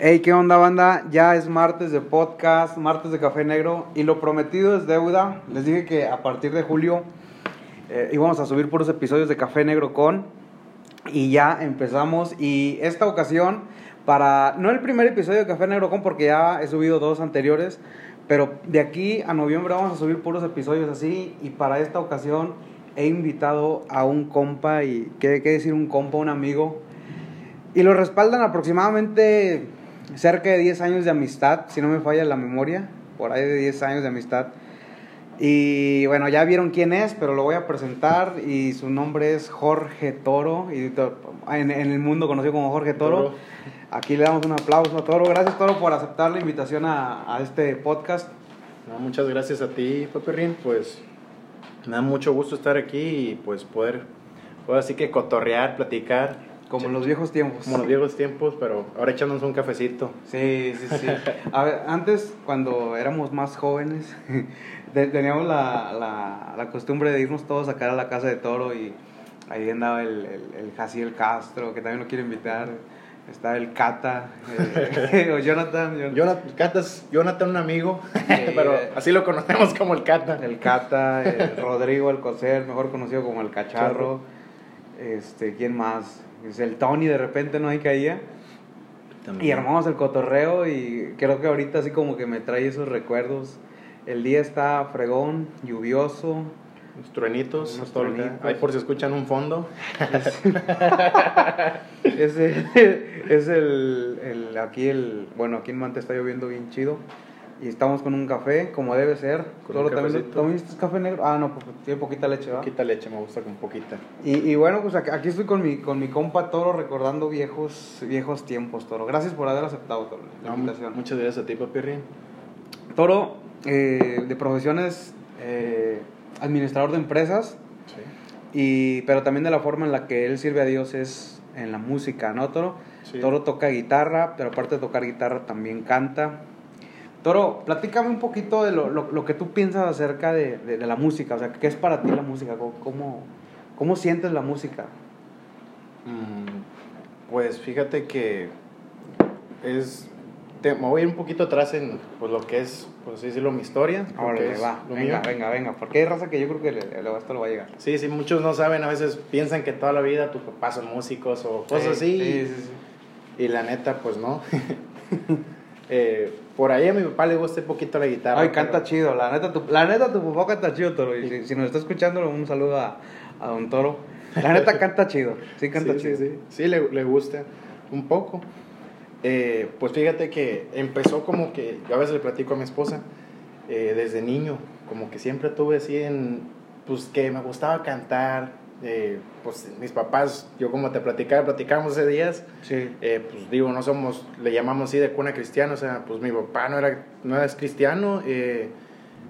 Hey, ¿qué onda, banda? Ya es martes de podcast, martes de Café Negro y lo prometido es deuda. Les dije que a partir de julio eh, íbamos a subir puros episodios de Café Negro con y ya empezamos. Y esta ocasión, para no el primer episodio de Café Negro con, porque ya he subido dos anteriores, pero de aquí a noviembre vamos a subir puros episodios así. Y para esta ocasión he invitado a un compa, y qué, qué decir un compa, un amigo. Y lo respaldan aproximadamente cerca de 10 años de amistad, si no me falla la memoria, por ahí de 10 años de amistad. Y bueno, ya vieron quién es, pero lo voy a presentar y su nombre es Jorge Toro, y en, en el mundo conocido como Jorge Toro. Toro. Aquí le damos un aplauso a Toro. Gracias Toro por aceptar la invitación a, a este podcast. No, muchas gracias a ti, Rin. Pues me da mucho gusto estar aquí y pues poder, poder así que cotorrear, platicar. Como en los viejos tiempos. Como en los viejos tiempos, pero ahora echándonos un cafecito. Sí, sí, sí. A ver, antes, cuando éramos más jóvenes, te- teníamos la, la, la costumbre de irnos todos a sacar a la casa de Toro y ahí andaba el, el, el Jaciel Castro, que también lo quiero invitar. Estaba el Cata, eh, o Jonathan. Jon- Jonathan, Catas, Jonathan, un amigo, pero así lo conocemos como el Cata. El Cata, eh, Rodrigo Alcocer, mejor conocido como el Cacharro. Este, ¿quién más? Es el Tony de repente no ahí caía. Y armamos el cotorreo y creo que ahorita así como que me trae esos recuerdos. El día está fregón, lluvioso. Unos truenitos, Unos todo lo que- truenitos. Ahí por si escuchan un fondo. Es el, es el, el- aquí el, bueno, aquí en Mante está lloviendo bien chido. Y estamos con un café, como debe ser. Un ¿también. ¿también es café negro? Ah, no, pues tiene poquita leche, ¿verdad? Poquita leche, me gusta con poquita. Y, y bueno, pues aquí, estoy con mi, con mi compa Toro recordando viejos, viejos tiempos, Toro. Gracias por haber aceptado, Toro, la No, invitación. muchas gracias a ti, Rin. Toro, eh, de profesiones, eh, administrador de empresas, Sí. y, pero también de la forma en la que él sirve a Dios es en la música, ¿no, Toro? Sí. Toro toca guitarra, pero aparte de tocar guitarra también canta. Toro, platícame un poquito de lo, lo- lo que tú piensas acerca de, de- de la música, o sea, ¿qué es para ti la música? ¿Cómo, cómo, sientes la música? Mm, Pues fíjate que es. te- me voy a ir un poquito atrás en pues, lo que es, por así decirlo, mi historia. Ahora va, lo venga, mío. venga, venga, porque hay raza que yo creo que le, le- esto lo va a llegar. Sí, sí, muchos no saben, a veces piensan que toda la vida tus papás son músicos o cosas así. Sí, y- sí, sí. Y la neta, pues no. Eh, por ahí a mi papá le gusta un poquito la guitarra. Ay, pero- canta chido, la neta, tu, la neta tu papá canta chido, Toro. Y si, si nos está escuchando, un saludo a, a don Toro. La neta canta chido, sí canta sí, chido. Sí, sí, Sí, le, le gusta un poco. Eh, pues fíjate que empezó como que, yo a veces le platico a mi esposa, eh, desde niño, como que siempre tuve así en, pues que me gustaba cantar, eh, pues mis papás, yo como te platicaba, platicamos hace días, Sí. eh, pues digo, no somos, le llamamos así de cuna cristiana, o sea, pues mi papá no era, no era cristiano, eh,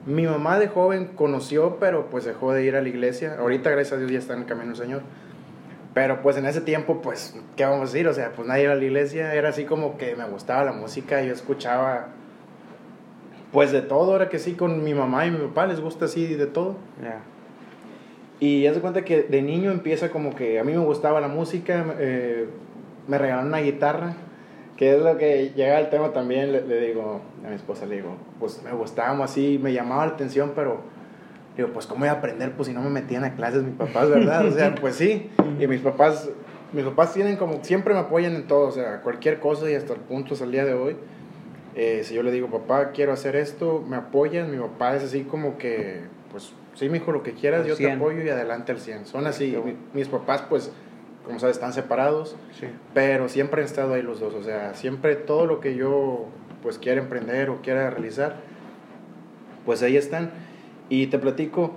mi mamá de joven conoció, pero pues dejó de ir a la iglesia, ahorita gracias a Dios ya está en el camino del Señor, pero pues en ese tiempo, pues, ¿qué vamos a decir? O sea, pues nadie iba a la iglesia, era así como que me gustaba la música, yo escuchaba, pues de todo, ahora que sí, con mi mamá y mi papá les gusta así de todo. Ya. Y ya se cuenta que de niño empieza como que a mí me gustaba la música, eh, me regalaron una guitarra, que es lo que llega al tema también, le, le digo a mi esposa, le digo, pues me gustaba así, me llamaba la atención, pero digo, pues cómo voy a aprender, pues si no me metían a clases mis papás, ¿verdad? O sea, pues sí, y mis papás, mis papás tienen como, siempre me apoyan en todo, o sea, cualquier cosa y hasta el punto hasta el día de hoy. Eh, si yo le digo, papá, quiero hacer esto, me apoyan. Mi papá es así como que, pues, sí, mijo, lo que quieras, yo te 100. apoyo y adelante al 100. Son así. Mi- mis papás, pues, como sabes, están separados, Sí. pero siempre han estado ahí los dos. O sea, siempre todo lo que yo, pues, quiera emprender o quiera realizar, pues ahí están. Y te platico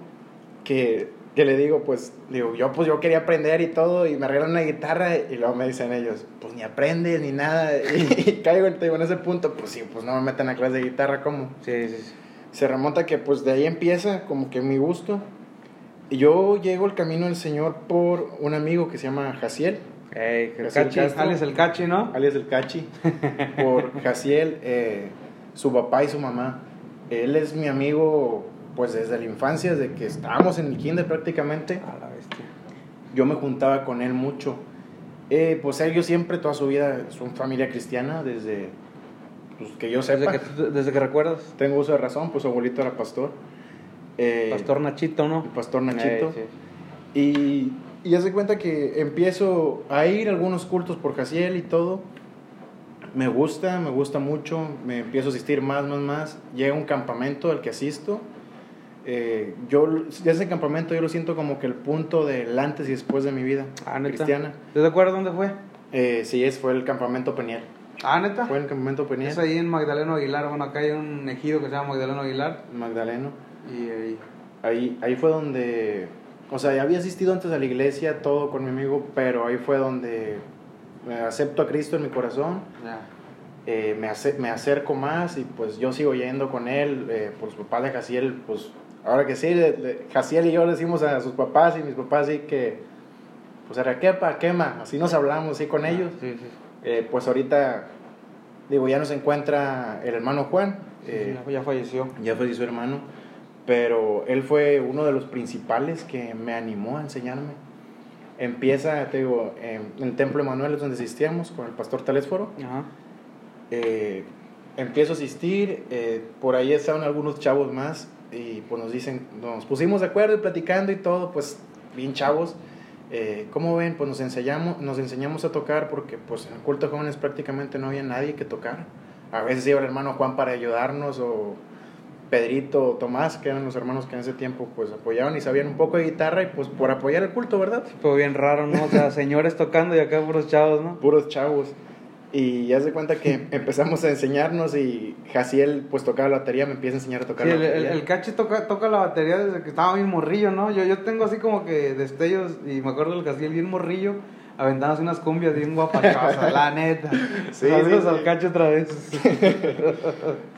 que, que le digo, pues, digo, yo pues yo quería aprender y todo, y me regalan una guitarra, y luego me dicen ellos, pues ni aprendes ni nada, y, caigo te digo, en ese punto, pues sí, pues no me meten a clase de guitarra, ¿cómo? Sí, sí, sí. Se remonta que pues de ahí empieza como que mi gusto, y yo llego al camino del Señor por un amigo que se llama Jaciel, Ey, el Jaciel cachi, Castro. alias el cachi, ¿no? alias el Cachi, por Jaciel, eh, su papá y su mamá. Él es mi amigo pues desde la infancia, desde que estábamos en el kinder prácticamente. A la bestia. Yo me juntaba con él mucho Eh, pues ellos siempre, toda su vida, son familia cristiana, desde pues, que yo sepa. Desde que, desde que recuerdas. Tengo uso de razón, pues su abuelito era pastor. Eh, Pastor Nachito, ¿no? el pastor Nachito. Eh, sí. Y, y hace cuenta que empiezo a ir a algunos cultos por Jaciel y todo. Me gusta, me gusta mucho. Me empiezo a asistir más, más, más. Llega un campamento al que asisto. Eh, yo, ese campamento yo lo siento como que el punto del antes y después de mi vida Ah, cristiana. ¿Te acuerdas dónde fue? Eh, sí, es, fue el campamento Peniel. Ah, neta. Fue el campamento Peniel. Es ahí en Magdaleno Aguilar. Bueno, acá hay un ejido que se llama Magdaleno Aguilar. Magdaleno. Y ahí. Ahí, ahí fue donde, o sea, ya había asistido antes a la iglesia, todo con mi amigo, pero ahí fue donde me acepto a Cristo en mi corazón, Ya. eh, me, ace- me acerco más y pues yo sigo yendo con él, eh, por los papás de Jaciel, pues ahora que sí, le- le- Jaciel y yo le decimos a sus papás y mis papás sí que, pues quepa, quema, así nos hablamos, así con ellos. Sí, sí. Eh, pues ahorita, digo, ya nos encuentra el hermano Juan. eh, ya, ya falleció. ya falleció hermano, pero él fue uno de los principales que me animó a enseñarme. Empieza, te digo, en en el Templo Emanuel es donde asistíamos con el pastor Talésforo. Ajá. Eh, empiezo a asistir, por ahí estaban algunos chavos más y pues nos dicen, nos pusimos de acuerdo y platicando y todo, pues bien chavos. Eh, ¿Cómo ven? Pues nos enseñamos, nos enseñamos a tocar porque pues en el culto de jóvenes prácticamente no había nadie que tocara. A veces iba el hermano Juan para ayudarnos o Pedrito o Tomás, que eran los hermanos que en ese tiempo pues apoyaban y sabían un poco de guitarra y pues por apoyar el culto, ¿verdad? Fue bien raro, ¿no? O sea, señores tocando y acá puros chavos, ¿no? puros chavos. Y ya se cuenta que empezamos a enseñarnos y Jaciel pues tocaba la batería, me empieza a enseñar a tocar Sí, la el, el, batería. el Cachi toca, toca la batería desde que estaba bien morrillo, ¿no? Yo, yo tengo así como que destellos y me acuerdo del Caciel bien morrillo, aventándose unas cumbias bien guapachosas, la neta. Sí, Saludos sí, al otra vez.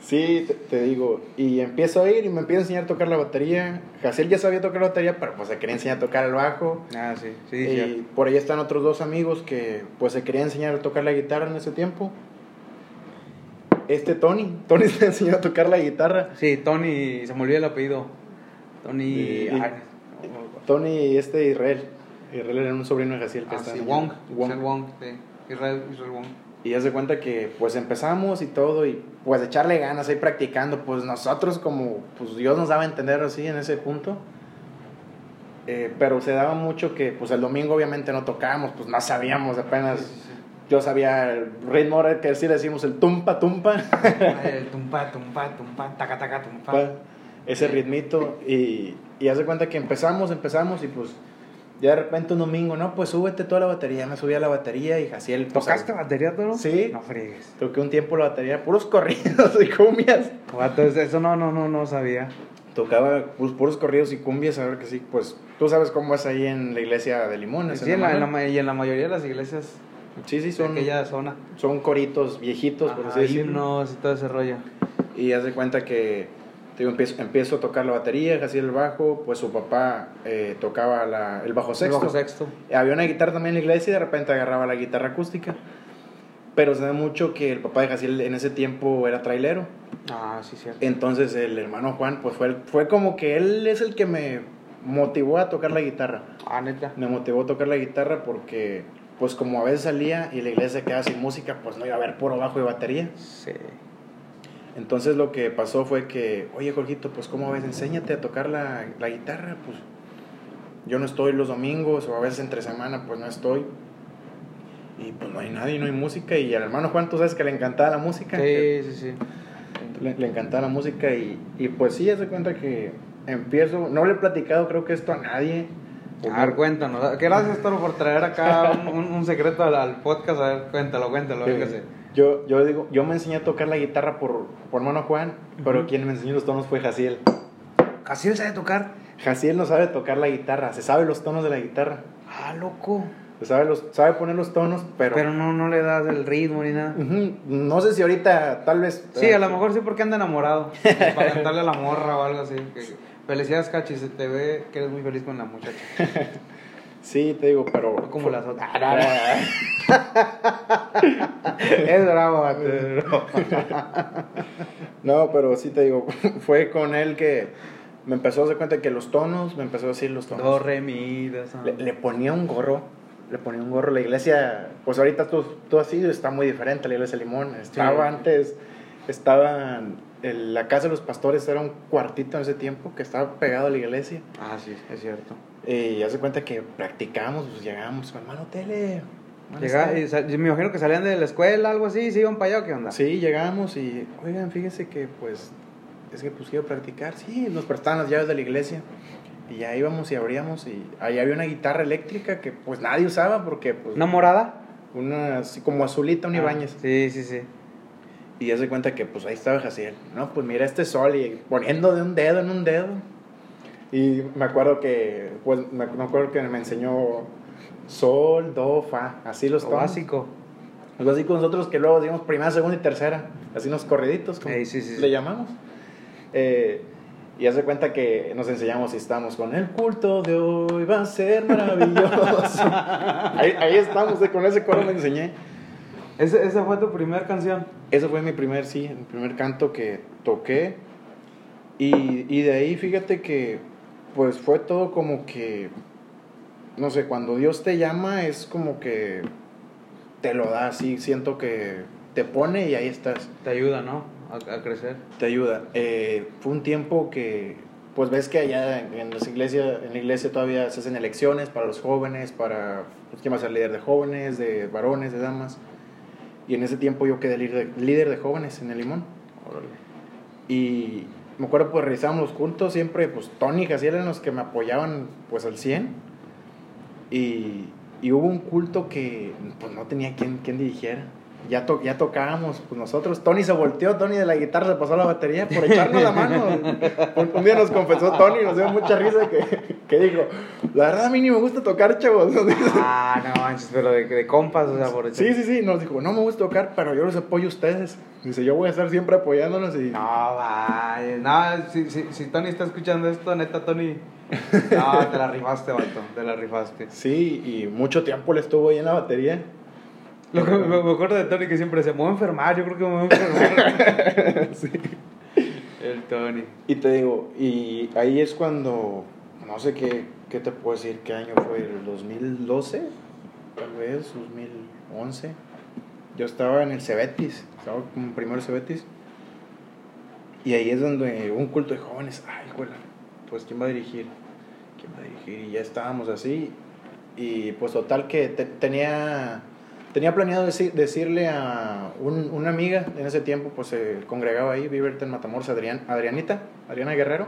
Sí, te, te digo. Y empiezo a ir y me empieza a enseñar a tocar la batería. Jaciel ya sabía tocar la batería, pero pues se quería enseñar a tocar el bajo. Ah, sí, sí, y cierto. por ahí están otros dos amigos que pues se querían enseñar a tocar la guitarra en ese tiempo. Este Tony, Tony se enseñó a tocar la guitarra. Sí, Tony, se me olvidó el apellido. Tony. Y- ay, Tony y este Israel. Israel era un sobrino de Jaciel que ah, está sí. Wong. Wong. Israel Wong, sí. Israel, Israel Wong. Y ya se cuenta que pues empezamos y todo y pues echarle ganas ahí practicando, pues nosotros como pues Dios nos daba a entender así en ese punto. Eh, pero se daba mucho que pues el domingo obviamente no tocábamos, pues no sabíamos apenas. Sí, sí, sí. Yo sabía el ritmo que así le decimos el tumpa tumpa, El tumpa, tumpa, tumpa, taca, taca, tumpa. pa, ese ritmito y, y ya se cuenta que empezamos, empezamos y pues ya de repente un domingo, no, pues súbete toda la batería, me subí a la batería y Jaciel pues, ¿Tocaste batería, Toro? Sí. No friegues. Toqué un tiempo la batería, puros corridos y cumbias. Vato, eso no, no, no, no sabía. tocaba pues, puros corridos y cumbias, a ver que sí, pues tú sabes cómo es ahí en la iglesia de Limones. Sí, en la, en y en la mayoría de las iglesias sí, sí, de son, aquella zona. son coritos viejitos, por así decirlo. himnos y todo ese rollo. Y haz de cuenta que digo, empiezo, empiezo a tocar la batería, así el bajo, pues su papá eh, tocaba la- el bajo sexto. El bajo sexto. Había una guitarra también en la iglesia y de repente agarraba la guitarra acústica. Pero se da mucho que el papá de Jaciel en ese tiempo era trailero. Ah, sí, cierto. Entonces el hermano Juan, pues fue, fue como que él es el que me motivó a tocar la guitarra. Ah, neta. Me motivó a tocar la guitarra porque, pues como a veces salía y la iglesia quedaba sin música, pues no iba a haber puro bajo y batería. Sí. Entonces lo que pasó fue que, oye Jorgito, pues cómo ves, enséñate a tocar la, la guitarra, pues yo no estoy los domingos o a veces entre semana, pues no estoy. Y pues no hay nadie, no hay música. Y al hermano Juan, tú sabes que le encantaba la música. Sí, sí, sí. Le, le encantaba la música y, y pues sí, hace cuenta que empiezo, no le he platicado creo que esto a nadie. A ver, cuéntanos. Gracias, Toro, por traer acá un, un- un secreto al, al podcast. A ver, cuéntalo, cuéntalo, véngase. Yo, yo digo, yo me enseñé a tocar la guitarra por, por hermano Juan, pero quien me enseñó los tonos fue Jaciel. ¿Así él sabe tocar? Jaciel no sabe tocar la guitarra, se sabe los tonos de la guitarra. Ah, loco. Se sabe, los, sabe poner los tonos, pero... Pero no, no le das el ritmo ni nada. No sé si ahorita tal vez... Sí, a lo mejor sí porque anda enamorado. Para cantarle a la morra o algo así. Felicidades, Cachi. Se te ve que eres muy feliz con la muchacha. Sí, te digo, pero... No como las otras. Ah, es bravo. No, pero sí te digo, fue con él que me empezó a dar cuenta que los tonos, me empezó a decir los tonos. Do, re, mi, do, sol. Le, le ponía un gorro, le ponía un gorro. La iglesia, pues ahorita tú, tú has ido, está muy diferente la iglesia de Limón. Estaba antes, estaba en la casa de los pastores, era un cuartito en ese tiempo que estaba pegado a la iglesia. Ah, sí, es cierto. Y ya se cuenta que practicamos, pues llegamos, hermano Tele. Llega, y, sal- yo me imagino que salían de la escuela, algo así, ¿se iban para allá o qué onda? Sí, llegamos y, oigan, fíjense que pues, es que pues quiero practicar. Sí, nos prestaban las llaves de la iglesia. Y ya íbamos y abríamos y ahí había una guitarra eléctrica que pues nadie usaba porque pues... ¿Una morada? Una así como azulita, un Ibáñez. Ah, sí, sí, sí. Y ya se cuenta que pues ahí estaba Jaciel. No, pues mira este sol y poniendo de un dedo en un dedo. Y me acuerdo que, pues me, me acuerdo que me enseñó sol, do, fa, así los Lo tonos. básico. Los básicos nosotros que luego digamos primera, segunda y tercera, así unos corriditos, como Ey, sí, sí, sí. le llamamos. Eh, y hace cuenta que nos enseñamos y estamos con el culto de hoy va a ser maravilloso. ahí, ahí estamos, eh, con ese coro me enseñé. Ese- esa fue tu primera canción. Ese fue mi primer, sí, el primer canto que toqué. Y, y de ahí, fíjate que, pues fue todo como que, no sé, cuando Dios te llama es como que te lo da, así, siento que te pone y ahí estás, Te ayuda, ¿no? A, a crecer. te ayuda. Eh, fue un tiempo que, pues ves que allá en, en las iglesias, en la iglesia todavía se hacen elecciones para los jóvenes, para, pues, quién va a ser líder de jóvenes, de varones, de damas. Y en ese tiempo yo quedé líder de, líder de jóvenes en el Limón. Y me acuerdo, pues realizábamos los cultos siempre, pues Tony y Jaciel eran los que me apoyaban, pues al 100. Y, y hubo un culto que, pues no tenía quien, quien dirigiera. Ya, to- ya tocábamos, pues nosotros. Tony se volteó, Tony de la guitarra se pasó a la batería por echarnos la mano. Un, un día nos confesó Tony, nos dio mucha risa que, que dijo, la verdad a mí ni me gusta tocar, chavos. Ah, no manches, pero de, de compas, o sea, por eso. Sí, sí, sí, nos dijo, no me gusta tocar, pero yo los apoyo a ustedes. Dice, yo voy a estar siempre apoyándolos y... No, vaya. No, si, si, si Tony está escuchando esto, neta, Tony. No, te la rifaste, vato. Te la rifaste. Sí, y mucho tiempo le estuvo ahí en la batería. Lo que me, me acuerdo de Tony que siempre decía, me voy a enfermar, yo creo que me voy a enfermar. Sí. El Tony. Y te digo, y ahí es cuando, no sé qué, qué te puedo decir, qué año fue, el 2012, tal vez, 2011. Yo estaba en el Cebetis, estaba como primero Cebetis. Y ahí es donde un culto de jóvenes, ay, güey, pues ¿quién va a dirigir? ¿Quién va a dirigir? Y ya estábamos así. Y pues total que te- tenía, tenía planeado decir- decirle a un- una amiga, en ese tiempo pues se congregaba ahí, vive ahorita en Matamoros, Adrián, Adrianita, Adriana Guerrero.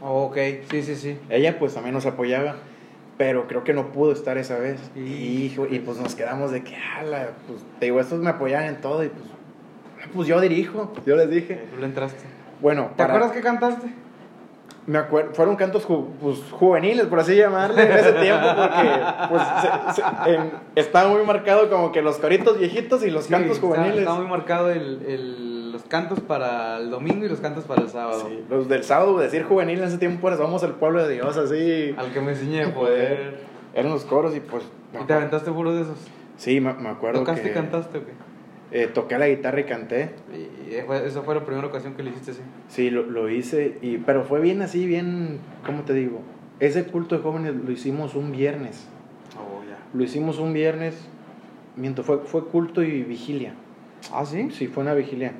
Oh, ok, sí, sí, sí. Ella pues también nos apoyaba, pero creo que no pudo estar esa vez. Y- Y, hijo, y pues nos quedamos de que, ala, pues te digo, estos me apoyaban en todo y pues, pues yo dirijo, yo les dije. Tú le entraste. Bueno, ¿Te para- acuerdas que cantaste? Me acuerdo, fueron cantos ju- pues, juveniles, por así llamarle, en ese tiempo, porque pues, se- se- en- estaba muy marcado como que los coritos viejitos y los Sí, cantos juveniles. Está, muy marcado el, el- los cantos para el domingo y los cantos para el sábado. Sí, los del sábado, decir juvenil en ese tiempo, pues vamos al pueblo de Dios, así. Al que me enseñé a poder. Eran los coros y pues... ¿Y te aventaste puro de esos? Sí, me, me acuerdo ¿Tocaste que y cantaste o qué? Eh, toqué la guitarra y canté. Y esa fue la primera ocasión que le hiciste así. Sí, lo, lo hice, y, pero fue bien así, bien, ¿cómo te digo? Ese culto de jóvenes lo hicimos un viernes. Oh, ya. Lo hicimos un viernes, miento, fue, fue culto y vigilia. ¿Ah, sí? Sí, fue una vigilia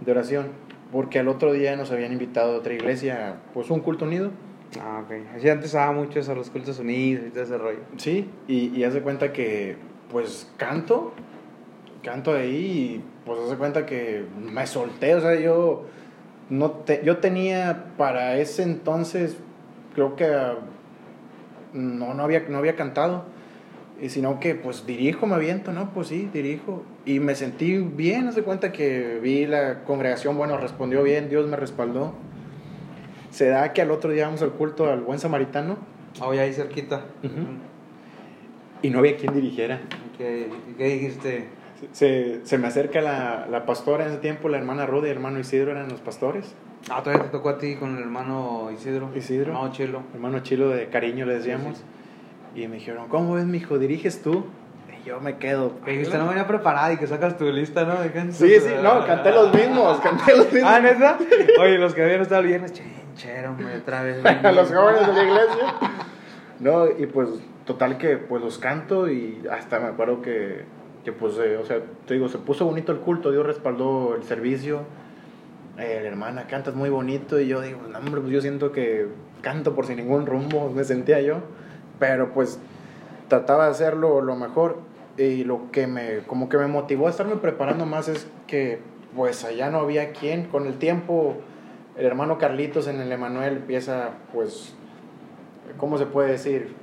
de oración, porque al otro día nos habían invitado a otra iglesia, pues un culto unido. Ah, ok. Así antes daba mucho eso, los cultos unidos y todo ese rollo. Sí, y, y hace cuenta que, pues canto, canto ahí y pues hace cuenta que me solté, o sea, yo, no te, yo tenía para ese entonces, creo que no, no, había, no había cantado, y sino que pues dirijo, me aviento, ¿no? Pues sí, dirijo, y me sentí bien, hace cuenta que vi la congregación, bueno, respondió bien, Dios me respaldó. Se da que al otro día vamos al culto al buen samaritano Oh, ya ahí cerquita. Y no había quien dirigiera. ¿Qué, qué dijiste? Se, se me acerca la, la pastora en ese tiempo, la hermana Rudy y el hermano Isidro eran los pastores. Ah, todavía te tocó a ti con el hermano Isidro. Isidro. No, Chelo. Hermano Chilo de cariño le decíamos. Y me dijeron, ¿cómo ves, mijo? ¿Diriges tú? Y yo me quedo. Que dijiste, no venía preparada y que sacas tu lista, ¿no? Sí, sí, no, canté los mismos, canté los mismos. Ah, ¿neta? Oye, los que habían estado el viernes, chinchero, me otra vez. a los jóvenes de la iglesia. No, y pues total que pues los canto y hasta me acuerdo que, que pues, eh, o sea, te digo, se puso bonito el culto, Dios respaldó el servicio. Eh, la hermana, cantas muy bonito y yo digo, no, hombre, pues yo siento que canto por sin ningún rumbo, me sentía yo, pero pues trataba de hacerlo lo mejor y lo que me, como que me motivó a estarme preparando más es que pues allá no había quien, con el tiempo el hermano Carlitos en el Emanuel empieza pues, ¿cómo se puede decir?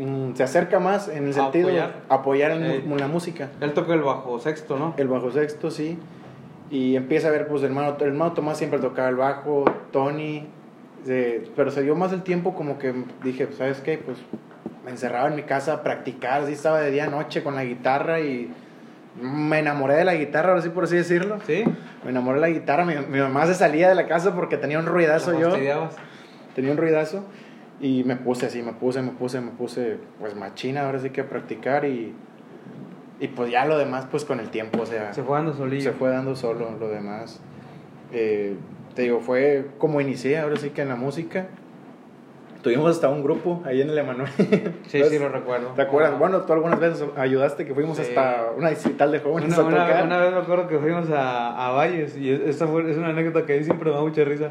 Mm, se acerca más en el sentido de apoyar. apoyar en Eh. la música. Él toca el bajo sexto, ¿no? El bajo sexto, sí. Y empieza a ver, pues, el hermano, el hermano Tomás siempre tocaba el bajo, Tony. eh, pero se dio más el tiempo como que dije, ¿sabes qué? Pues me encerraba en mi casa a practicar, así estaba de día a noche con la guitarra y me enamoré de la guitarra, ahora sí por así decirlo. Sí. Me enamoré de la guitarra, mi, mi mamá se salía de la casa porque tenía un ruidazo ¿La yo, tenía un ruidazo y me puse así, me puse, me puse, me puse, pues machina, ahora sí que a practicar y, y pues ya lo demás, pues con el tiempo, o sea Se fue dando solillo. se fue dando solo lo demás. Eh, te digo, fue como inicié, ahora sí que en la música. Tuvimos hasta un grupo ahí en el Emanuel. Sí, sí, lo recuerdo. ¿Te acuerdas? Bueno, tú algunas veces ayudaste que fuimos Sí. hasta una distrital de jóvenes Una, a una- tocar. una vez me acuerdo que fuimos a, a Valles y esta fue, es una anécdota que a mí siempre me da mucha risa.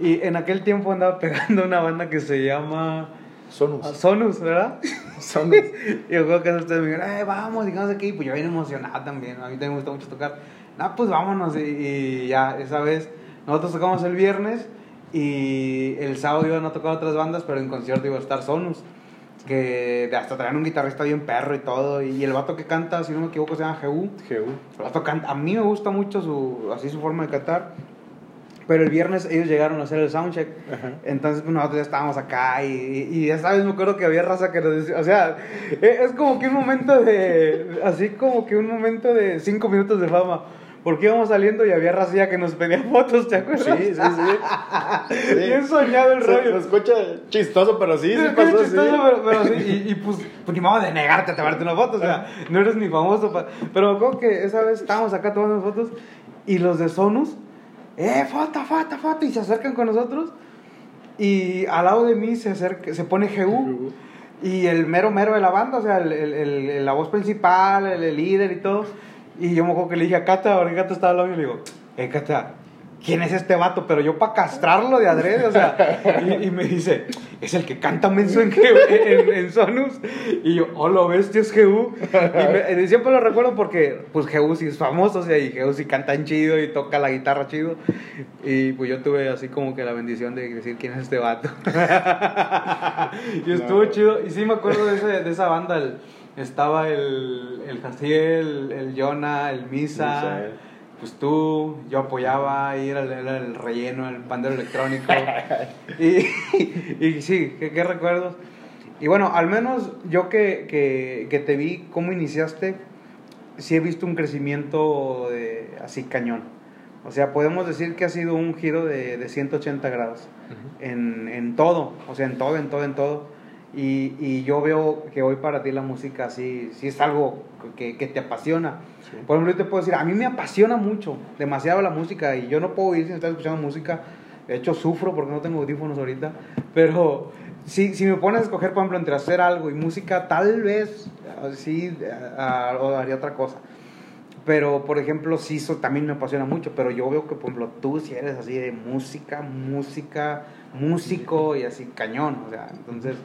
Y en aquel tiempo andaba pegando una banda que se llama Sonus. ah, Sonus, ¿verdad? Sonus. Y yo creo que ustedes me dijeron, "Eh, vamos, qué. Y pues yo bien emocionado también. A mí también me gusta mucho tocar. No, pues vámonos. Y, y ya, esa vez, nosotros tocamos el viernes y el sábado iban a tocar otras bandas, pero en concierto iba a estar Sonus. Que hasta traían un guitarrista bien perro y todo. Y el vato que canta, si no me equivoco, se llama Jeú. GU. El vato canta- a mí me gusta mucho su, así su forma de cantar. Pero el viernes ellos llegaron a hacer el soundcheck. Ajá. Entonces pues, nosotros ya estábamos acá y, y, y esa vez me acuerdo que había raza que nos decía, o sea, e- es como que un momento de, así como que un momento de cinco minutos de fama. Porque íbamos saliendo y había raza ya que nos pedía fotos, ¿te acuerdas? Sí, sí, sí. Sí. Bien soñado el Se, rollo. se escucha chistoso, pero sí, Sí, sí es pasó chistoso, pero, pero sí, y, y, pues, pues ni modo de negarte a tomarte una foto, o sea, no eres ni famoso. pa- pero me acuerdo que esa vez estábamos acá tomando fotos y los de Sonus, eh, foto, foto, foto, y se acercan con nosotros. Y al lado de mí se, acerca, se pone GU y el mero mero de la banda, o sea, el, el- el- la voz principal, el, líder y todo. Y yo me acuerdo que le dije a Cata, porque Cata estaba al lado y le digo, eh, Cata, ¿quién es este vato? Pero yo para castrarlo de adrede, o sea, y, y me dice, es el que canta menso en, Geu- en, en Sonus. Y yo, oh, lo ves, tío, es Jehu. Y me- siempre lo recuerdo porque, pues, Jehu sí es famoso, o sea, y Jehu sí canta en chido y toca la guitarra chido. Y pues yo tuve así como que la bendición de decir quién es este vato. y estuvo No. chido. Y sí me acuerdo de, ese- de esa banda, el- estaba el, el Jaciel, el Jonah, el Misa. Misael. Pues tú, yo apoyaba, era, el- era el relleno, el pandero electrónico. y, y sí, ¿qué, qué recuerdos. Y bueno, al menos yo que, que, que te vi cómo iniciaste, sí he visto un crecimiento de, así cañón. O sea, podemos decir que ha sido un giro de, de 180 grados en, en todo, o sea, en todo, en todo, en todo. Y, y yo veo que hoy para ti la música sí, sí es algo que, que te apasiona. Sí. Por ejemplo, yo te puedo decir, a mí me apasiona mucho, demasiado la música y yo no puedo ir sin estar escuchando música. De hecho, sufro porque no tengo audífonos ahorita. Pero si, si me pones a escoger, por ejemplo, entre hacer algo y música, tal vez ah, sí ah, o haría otra cosa. Pero, por ejemplo, sí, eso también me apasiona mucho. Pero yo veo que, por ejemplo, tú si eres así de música, música, músico y así cañón. O sea, entonces,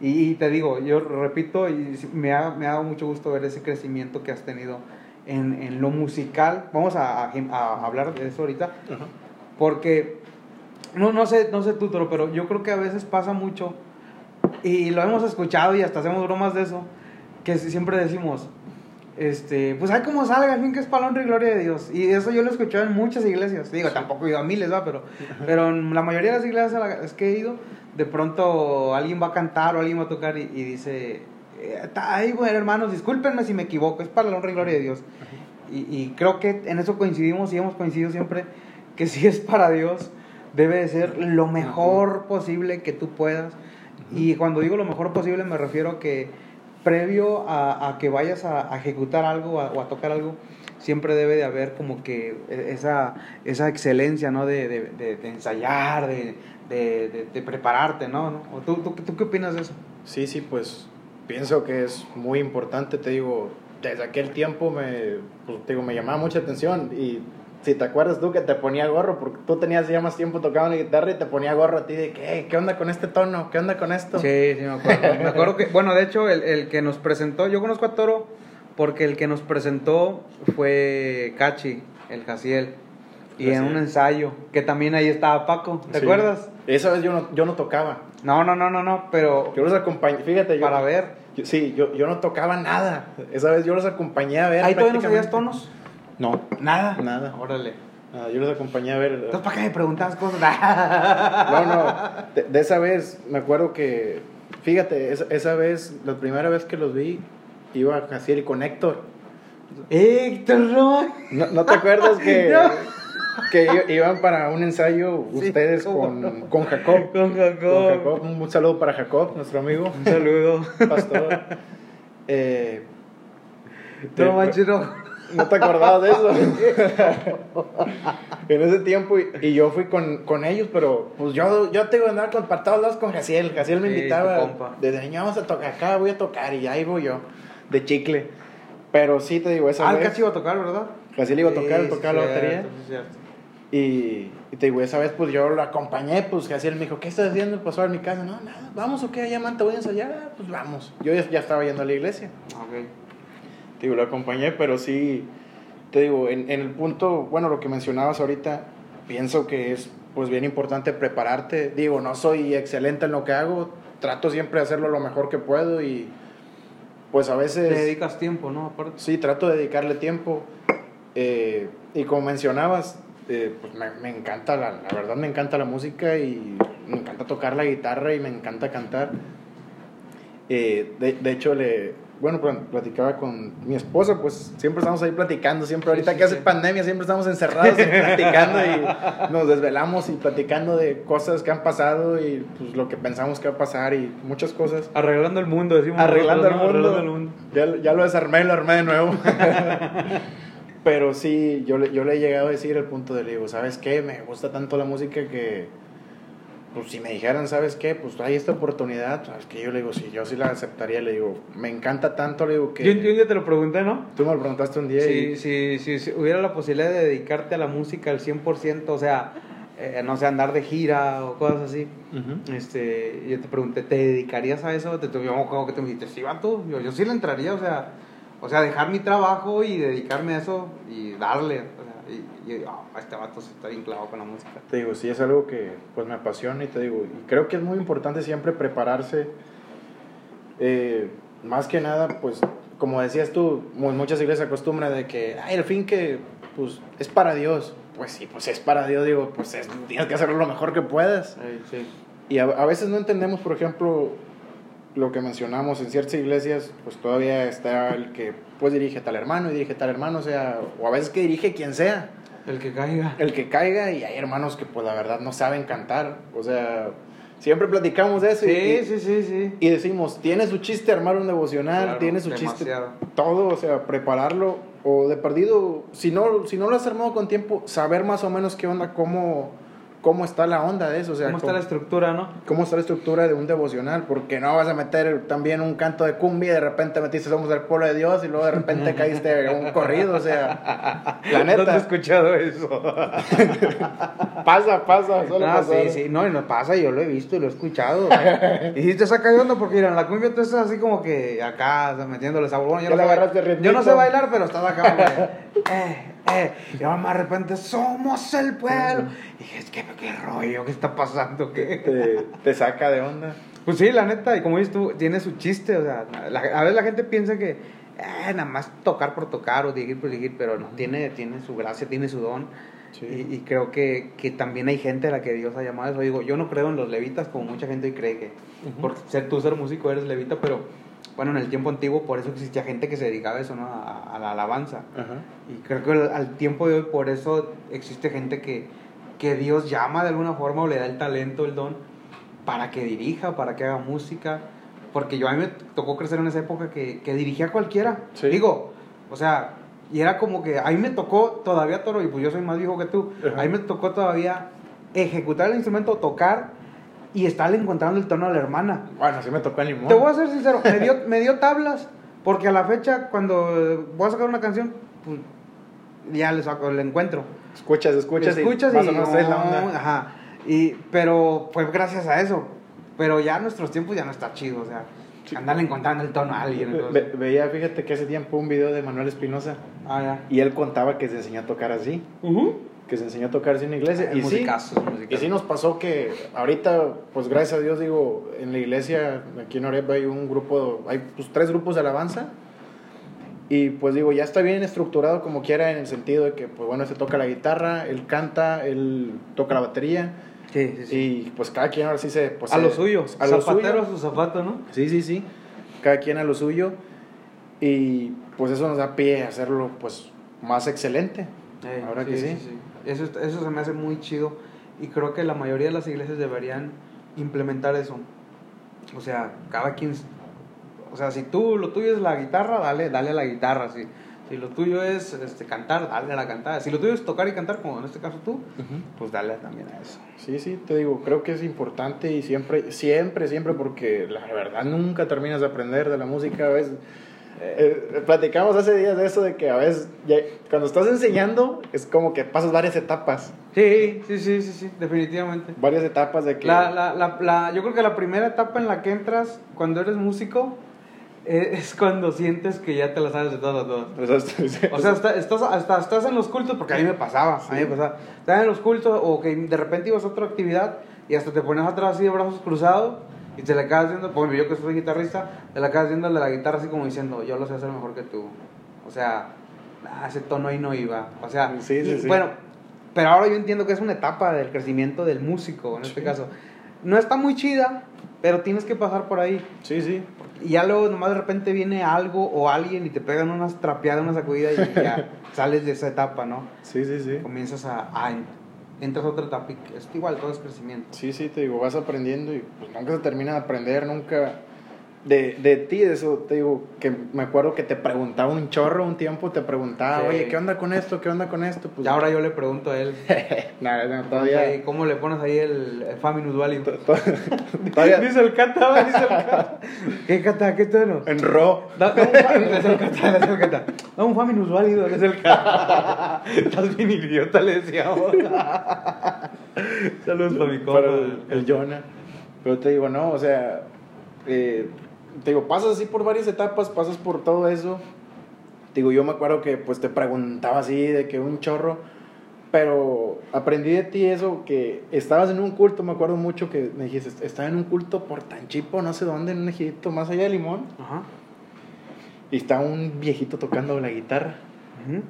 y, te digo, yo repito, y me ha, me ha dado mucho gusto ver ese crecimiento que has tenido en, en lo musical. Vamos a, a- a hablar de eso ahorita. Ajá. Porque, no, no sé, no sé tú, pero yo creo que a veces pasa mucho, y lo hemos escuchado y hasta hacemos bromas de eso, que siempre decimos, este, pues hay como salga, al fin que es para y gloria de Dios. Y eso yo lo he escuchado en muchas iglesias. Digo, tampoco he ido a miles, va, pero, pero en la mayoría de las iglesias a las que he ido, de pronto alguien va a cantar o alguien va a tocar y, y dice, eh, ay, bueno, hermanos, discúlpenme si me equivoco, es para la honra y gloria de Dios. Y, y creo que en eso coincidimos y hemos coincidido siempre que si es para Dios, debe de ser lo mejor posible que tú puedas. Y cuando digo lo mejor posible me refiero a que previo a, a que vayas a, a ejecutar algo a- o a tocar algo, siempre debe de haber como que e- esa, esa excelencia, ¿no? De, de, de- de ensayar, de, de, de- de prepararte, ¿no? ¿No? ¿O ¿Tú, tú, tú qué opinas de eso? sí, sí, pues pienso que es muy importante, te digo, desde aquel tiempo me, pues, te digo, me llamaba mucha atención y si te acuerdas tú que te ponía gorro, porque tú tenías ya más tiempo tocando la guitarra y te ponía gorro a ti de que, ¿qué onda con este tono? ¿Qué onda con esto? Sí, sí, me acuerdo. me acuerdo que, bueno, de hecho, el, el, que nos presentó, yo conozco a Toro porque el que nos presentó fue Cachi, el Jaciel. Y en un ensayo, que también ahí estaba Paco, ¿te acuerdas? Esa vez yo no, yo no tocaba. No, no, no, no, no, pero... Yo los acompañé, fíjate. Yo, para ver. sí, yo, yo no tocaba nada. Esa vez yo los acompañé a ver. ¿Ahí todavía no sabías tonos? No. ¿Nada? Nada. Órale. Nada, yo los acompañé a ver. Entonces, ¿para qué me preguntabas cosas? no, no. De, esa vez, me acuerdo que. Fíjate, esa, esa, vez, la primera vez que los vi, iba a Jaciel con Héctor. ¡Héctor no. ¿No te acuerdas que.? Que iban para un ensayo ustedes con, con, Jacob. Con Jacob. Un saludo para Jacob, nuestro amigo. Un saludo. Pastor. Eh, no manches, no. No te acordabas de eso. en ese tiempo, y, yo fui con, con, ellos, pero pues yo, yo tengo que andar con, para todos lados con Jaciel. Jaciel me invitaba. Desde niño vamos a tocar, acá voy a tocar, y ahí voy yo, de chicle. Pero sí te digo, esa ah, vez. casi iba a tocar, ¿verdad? Jaciel iba a tocar, sí, tocaba la batería. Y, y, te digo, esa vez pues yo lo acompañé, pues Jaciel me dijo, ¿qué estás haciendo? Pasó a mi casa. No, nada, vamos o qué, allá, man, te voy a ensayar. Ah, pues vamos. Yo ya, ya estaba yendo a la iglesia. Ok te digo, lo acompañé, pero sí, te digo, en, en, el punto, bueno, lo que mencionabas ahorita, pienso que es pues bien importante prepararte. Digo, no soy excelente en lo que hago, trato siempre de hacerlo lo mejor que puedo y pues a veces... Te dedicas tiempo, ¿no? Aparte. Sí, trato de dedicarle tiempo. Eh, y como mencionabas, eh, pues me, me encanta, la, la, verdad me encanta la música y me encanta tocar la guitarra y me encanta cantar. Eh, de, de hecho, le, bueno, platicaba con mi esposa, pues siempre estamos ahí platicando, siempre ahorita que hace pandemia, siempre estamos encerrados y platicando y nos desvelamos y platicando de cosas que han pasado y pues lo que pensamos que va a pasar y muchas cosas. Arreglando el mundo, decimos. Arreglando, el, mundo. Ya, ya, lo desarmé y lo armé de nuevo. Pero sí, yo le, yo le he llegado a decir el punto de, le digo, ¿sabes qué? Me gusta tanto la música que pues si me dijeran, ¿sabes qué? Pues hay esta oportunidad, ¿sabes qué? Yo le digo, sí, yo sí la aceptaría, le digo, me encanta tanto, le digo que... Yo, un día te lo pregunté, ¿no? Tú me lo preguntaste un día sí, sí, sí, si hubiera la posibilidad de dedicarte a la música al 100%, o sea, eh, no sé, andar de gira o cosas así, este, yo te pregunté, ¿te dedicarías a eso? Te tuvimos como que te dijiste, sí, va tú, yo, yo sí le entraría, o sea, o sea, dejar mi trabajo y dedicarme a eso y darle, y, y oh, este vato se está bien con la música. Te digo, sí, es algo que pues me apasiona y te digo, y creo que es muy importante siempre prepararse. Eh, más que nada, pues, como decías tú, muchas iglesias acostumbran de que, ay, el fin que, pues, es para Dios. Pues sí, pues es para Dios, digo, pues tienes que hacerlo lo mejor que puedas. Sí, Y a, a veces no entendemos, por ejemplo, lo que mencionamos en ciertas iglesias, pues todavía está el que pues dirige tal hermano y dirige tal hermano, o sea, o a veces que dirige quien sea. El que caiga. El que caiga y hay hermanos que pues la verdad no saben cantar, o sea, siempre platicamos de eso. Sí, y, sí, sí, sí. Y decimos, tiene su chiste armar un devocional, tiene su chiste todo, o sea, prepararlo o de perdido, si no, si no lo has armado con tiempo, saber más o menos qué onda, cómo cómo está la onda de eso. O sea, ¿Cómo está la estructura, no? ¿Cómo está la estructura de un devocional? Porque no vas a meter también un canto de cumbia y de repente metiste Somos del pueblo de Dios y luego de repente caíste un corrido, o sea, la neta. ¿Dónde he escuchado eso? pasa, pasa, solo ah, sí, sí, no, y no pasa, yo lo he visto y lo he escuchado. y te saca de onda porque mira, en la cumbia tú estás así como que acá metiéndole sabor. Bueno, yo, no sé, yo no sé bailar, pero estás acá como eh, eh. Y de repente, somos el pueblo. Y dije, ¿qué, qué rollo? ¿Qué está pasando? ¿Qué? Te, saca de onda. Pues sí, la neta, y como dices tú, tiene su chiste. O sea, a veces la gente piensa que eh, nada más tocar por tocar o dirigir por dirigir, pero no, tiene, tiene su gracia, tiene su don. Y, creo que, que, también hay gente a la que Dios ha llamado eso. Digo, yo no creo en los levitas como mucha gente cree que por ser tú ser músico eres levita, pero bueno, en el tiempo antiguo por eso existía gente que se dedicaba a eso, ¿no? A, la alabanza. Y creo que al, tiempo de hoy por eso existe gente que, que Dios llama de alguna forma o le da el talento, el don, para que dirija, para que haga música. Porque yo a mí me tocó crecer en esa época que, que dirigía a cualquiera. Digo, o sea, y era como que a mí me tocó todavía, Toro, y pues yo soy más viejo que tú, a mí me tocó todavía ejecutar el instrumento, tocar y estarle encontrando el tono a la hermana. Bueno, así me tocó el limón. Te voy a ser sincero, me dio, me dio tablas, porque a la fecha, cuando voy a sacar una canción, pues ya le saco, le encuentro. Escuchas, escuchas, escuchas y, más y, o menos es la no, onda. Ajá. Y, pero fue gracias a eso. Pero ya en nuestros tiempos ya no está chido, o sea, andarle encontrando el tono a alguien. Ve- veía, fíjate que hace tiempo un video de Manuel Espinosa Ah, ya. y él contaba que se enseñó a tocar así, que se enseñó a tocar en la iglesia. El y sí, y sí nos pasó que ahorita, pues gracias a Dios, digo, en la iglesia, aquí en Orepa hay un grupo, hay pues tres grupos de alabanza. Y pues digo, ya está bien estructurado como quiera en el sentido de que, pues bueno, este toca la guitarra, él canta, él toca la batería. Sí, sí, sí. Y pues cada quien ahora sí se... Pues, a se- lo suyo. A Zapatero a su zapato, ¿no? Sí, sí, sí. Cada quien a lo suyo. Y pues eso nos da pie a hacerlo pues más excelente. Ahora que sí. Eso, eso se me hace muy chido y creo que la mayoría de las iglesias deberían implementar eso. O sea, cada quien... O sea, si tú lo tuyo es la guitarra, dale, dale a la guitarra. Si, si lo tuyo es este, cantar, dale a la cantada. Si lo tuyo es tocar y cantar, como en este caso tú, pues dale también a eso. Sí, sí, te digo, creo que es importante y siempre, siempre, siempre, porque la verdad nunca terminas de aprender de la música. A veces, eh, platicamos hace días de eso, de que a veces cuando estás enseñando es como que pasas varias etapas, Sí, sí, sí, sí, sí, definitivamente. varias etapas de que... La, la, la, la- yo creo que la primera etapa en la que entras cuando eres músico eh, es cuando sientes que ya te la sabes de todas todas. O sea, está- estás, hasta estás en los cultos, porque a mí me pasaba, a mí me pasaba. Estás en los cultos o que de repente ibas a otra actividad y hasta te pones atrás así de brazos cruzados y te la acabas viendo, pues yo que soy guitarrista, te la acabas viendo de la guitarra así como diciendo, yo lo sé hacer mejor que tú. O sea, ah, ese tono ahí no iba. O sea, Sí, y, sí. bueno, pero ahora yo entiendo que es una etapa del crecimiento del músico, en este caso. No está muy chida, pero tienes que pasar por ahí. sí, sí. Y ya luego nomás de repente viene algo o alguien y te pegan unas trapeadas, una sacudida y ya sales de esa etapa, ¿no? Sí, sí, sí. Comienzas a, a entras a otra etapa y es igual, todo es crecimiento. Sí, sí, te digo, vas aprendiendo y pues nunca se termina de aprender, nunca... De, de ti, de eso, te digo, que me acuerdo que te preguntaba un chorro un tiempo, te preguntaba, Sí. oye, ¿qué onda con esto? ¿Qué onda con esto? Pues, Y ahora yo le pregunto a él, no, ¿y todavía... ¿cómo le pones ahí el, el fa minusválido? todavía Dice el cata, dice el cata. ¿Qué cata? ¿Qué tono? en ro. Da, da un fa, es el cata, es el cata. Da un fa minusválido, es el cata. Estás bien idiota, le decíamos. Saludos para mi compa. para el, el Jonah. Pero te digo, no, o sea, eh, te digo, pasas así por varias etapas, pasas por todo eso. Te digo, yo me acuerdo que pues te preguntaba así de que un chorro, pero aprendí de ti eso, que estabas en un culto, me acuerdo mucho que me dijiste, estaba en un culto por Tanchipo, no sé dónde, en un ejidito más allá de Limón, Ajá. y está un viejito tocando la guitarra.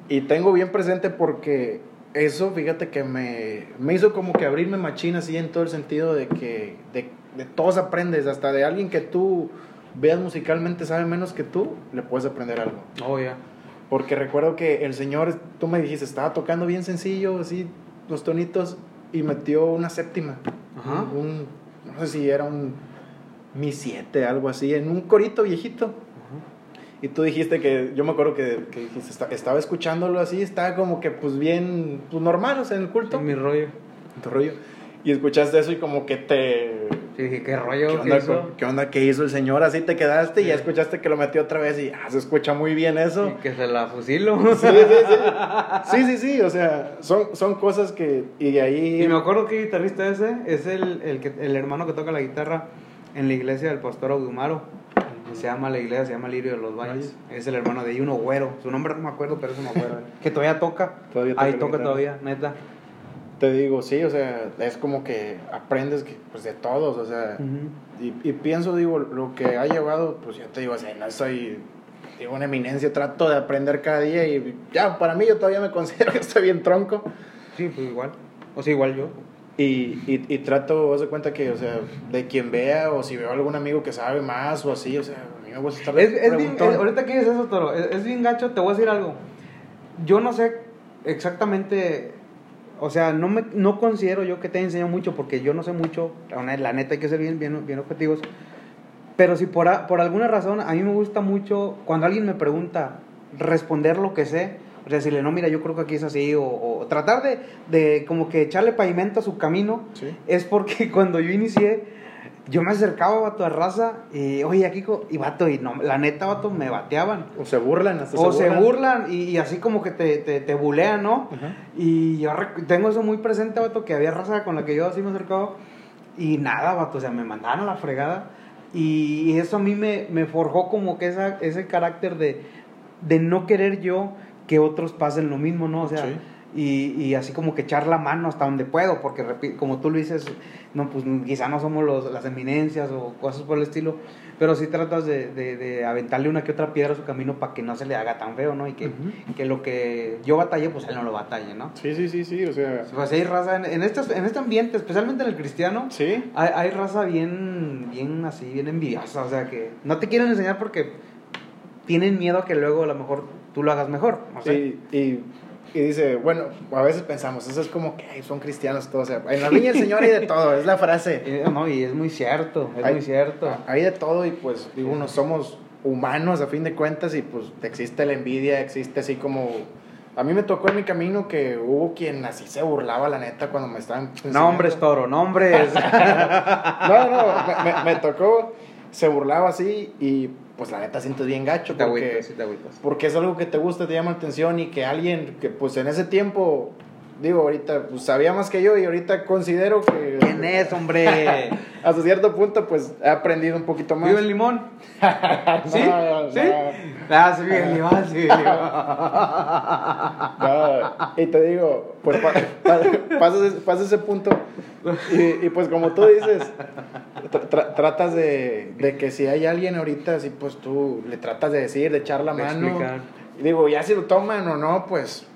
Y tengo bien presente porque eso, fíjate que me, me hizo como que abrirme machín así en todo el sentido de que de, de todos aprendes, hasta de alguien que tú veas musicalmente sabe menos que tú, le puedes aprender algo. Oh, ya. Porque recuerdo que el señor, tú me dijiste, estaba tocando bien sencillo, así, los tonitos, y metió una séptima. Ajá. Un, no sé si era un Mi 7, algo así, en un corito viejito. Y tú dijiste que, yo me acuerdo que, que dijiste, "Esta- estaba escuchándolo así, estaba como que pues bien, pues normal, o sea, en el culto. En mi rollo. en tu rollo. Y escuchaste eso y como que te... Sí, dije, ¿qué ¿Qué rollo? onda, ¿Qué hizo? con- ¿Qué onda que hizo el señor? Así te quedaste y ya escuchaste que lo metió otra vez y ah, se escucha muy bien eso. Y que se la fusilo. Sí, sí, sí. Sí, sí, sí, o sea, son, son cosas que... Y de ahí... Y me acuerdo que guitarrista ese es el, el, que, el hermano que toca la guitarra en la iglesia del pastor Audumaro. Se llama la iglesia, se llama Lirio de los Valles. Es el hermano de uno güero. Su nombre no me acuerdo, pero es uno güero. que todavía toca. Todavía toca Ahí toca guitarra. todavía, neta. Te digo, sí, o sea, es como que aprendes que, pues, de todos, o sea... Y, y pienso, digo, lo que ha llevado, pues ya te digo, o sea, no soy digo, una eminencia, trato de aprender cada día y ya, para mí yo todavía me considero que estoy bien tronco. Sí, pues igual. O sea, igual yo. Y, y, y trato, haz de cuenta que, o sea, de quien vea o si veo algún amigo que sabe más o así, o sea, a mí me gusta estar Es, es bien, es- ahorita que dices eso, Toro, es, es bien gacho, te voy a decir algo. Yo no sé exactamente, o sea, no, me, no considero yo que te enseño mucho, porque yo no sé mucho, la, ne- la neta hay que ser bien, bien, bien objetivos. Pero si por, a- por alguna razón a mí me gusta mucho, cuando alguien me pregunta, responder lo que sé, O sea, decirle, no, mira, yo creo que aquí es así, o, o tratar de, de como que echarle pavimento a su camino, Sí. es porque cuando yo inicié, yo me acercaba, vato, a raza, y, oye, aquí, y vato, y no, la neta, vato, me bateaban. O se burlan, hasta O se burlan, y, y así como que te, te, te bulean, ¿no? Y yo tengo eso muy presente, vato, que había raza con la que yo así me acercaba. Y nada, vato, o sea, me mandaban a la fregada. Y eso a mí me, me forjó como que esa, ese carácter de, de no querer yo que otros pasen lo mismo, ¿no? O sea, Sí. Y, y así como que echar la mano hasta donde puedo, porque como tú lo dices, no, pues quizá no somos los, las eminencias o cosas por el estilo, pero sí tratas de, de, de aventarle una que otra piedra a su camino para que no se le haga tan feo, ¿no? Y que, que lo que yo batallé, pues él no lo batalle, ¿no? Sí, sí, sí, sí, o sea... Pues hay raza en, en, estos- en este ambiente, especialmente en el cristiano, Sí, hay, hay raza bien, bien así, bien envidiosa, o sea que no te quieren enseñar porque tienen miedo a que luego a lo mejor tú lo hagas mejor. no sé. y, y, y dice, bueno, a veces pensamos, eso es como que ay, son cristianos todos, o sea, en la viña del Señor hay de todo, es la frase. Eh, no, y es muy cierto, es Hay- muy cierto. Hay de todo y pues, digo, uno somos humanos a fin de cuentas y pues existe la envidia, existe así como... A mí me tocó en mi camino que hubo quien así se burlaba, la neta, cuando me estaban... Nombres, enseñando. toro, nombres. No, no, me, me- me tocó, se burlaba así y pues la neta sientes bien gacho te porque, agüitas, sí te agüitas. porque es algo que te gusta, te llama la atención y que alguien que pues en ese tiempo, digo, ahorita pues sabía más que yo y ahorita considero que... ¿Quién es, hombre? Hasta cierto punto pues he aprendido un poquito más. ¿Vive en Limón? ¿Sí? No, ¿Sí? no. Ah, sí, vive en Limón, sí, vive en Limón. No, y te digo, pues pa- pa- pasas, ese- punto y, y, pues como tú dices, tra- tra- tratas de, de que si hay alguien ahorita, así pues tú le tratas de decir, de echar la De mano. explicar. Digo, ya si lo toman o no, pues...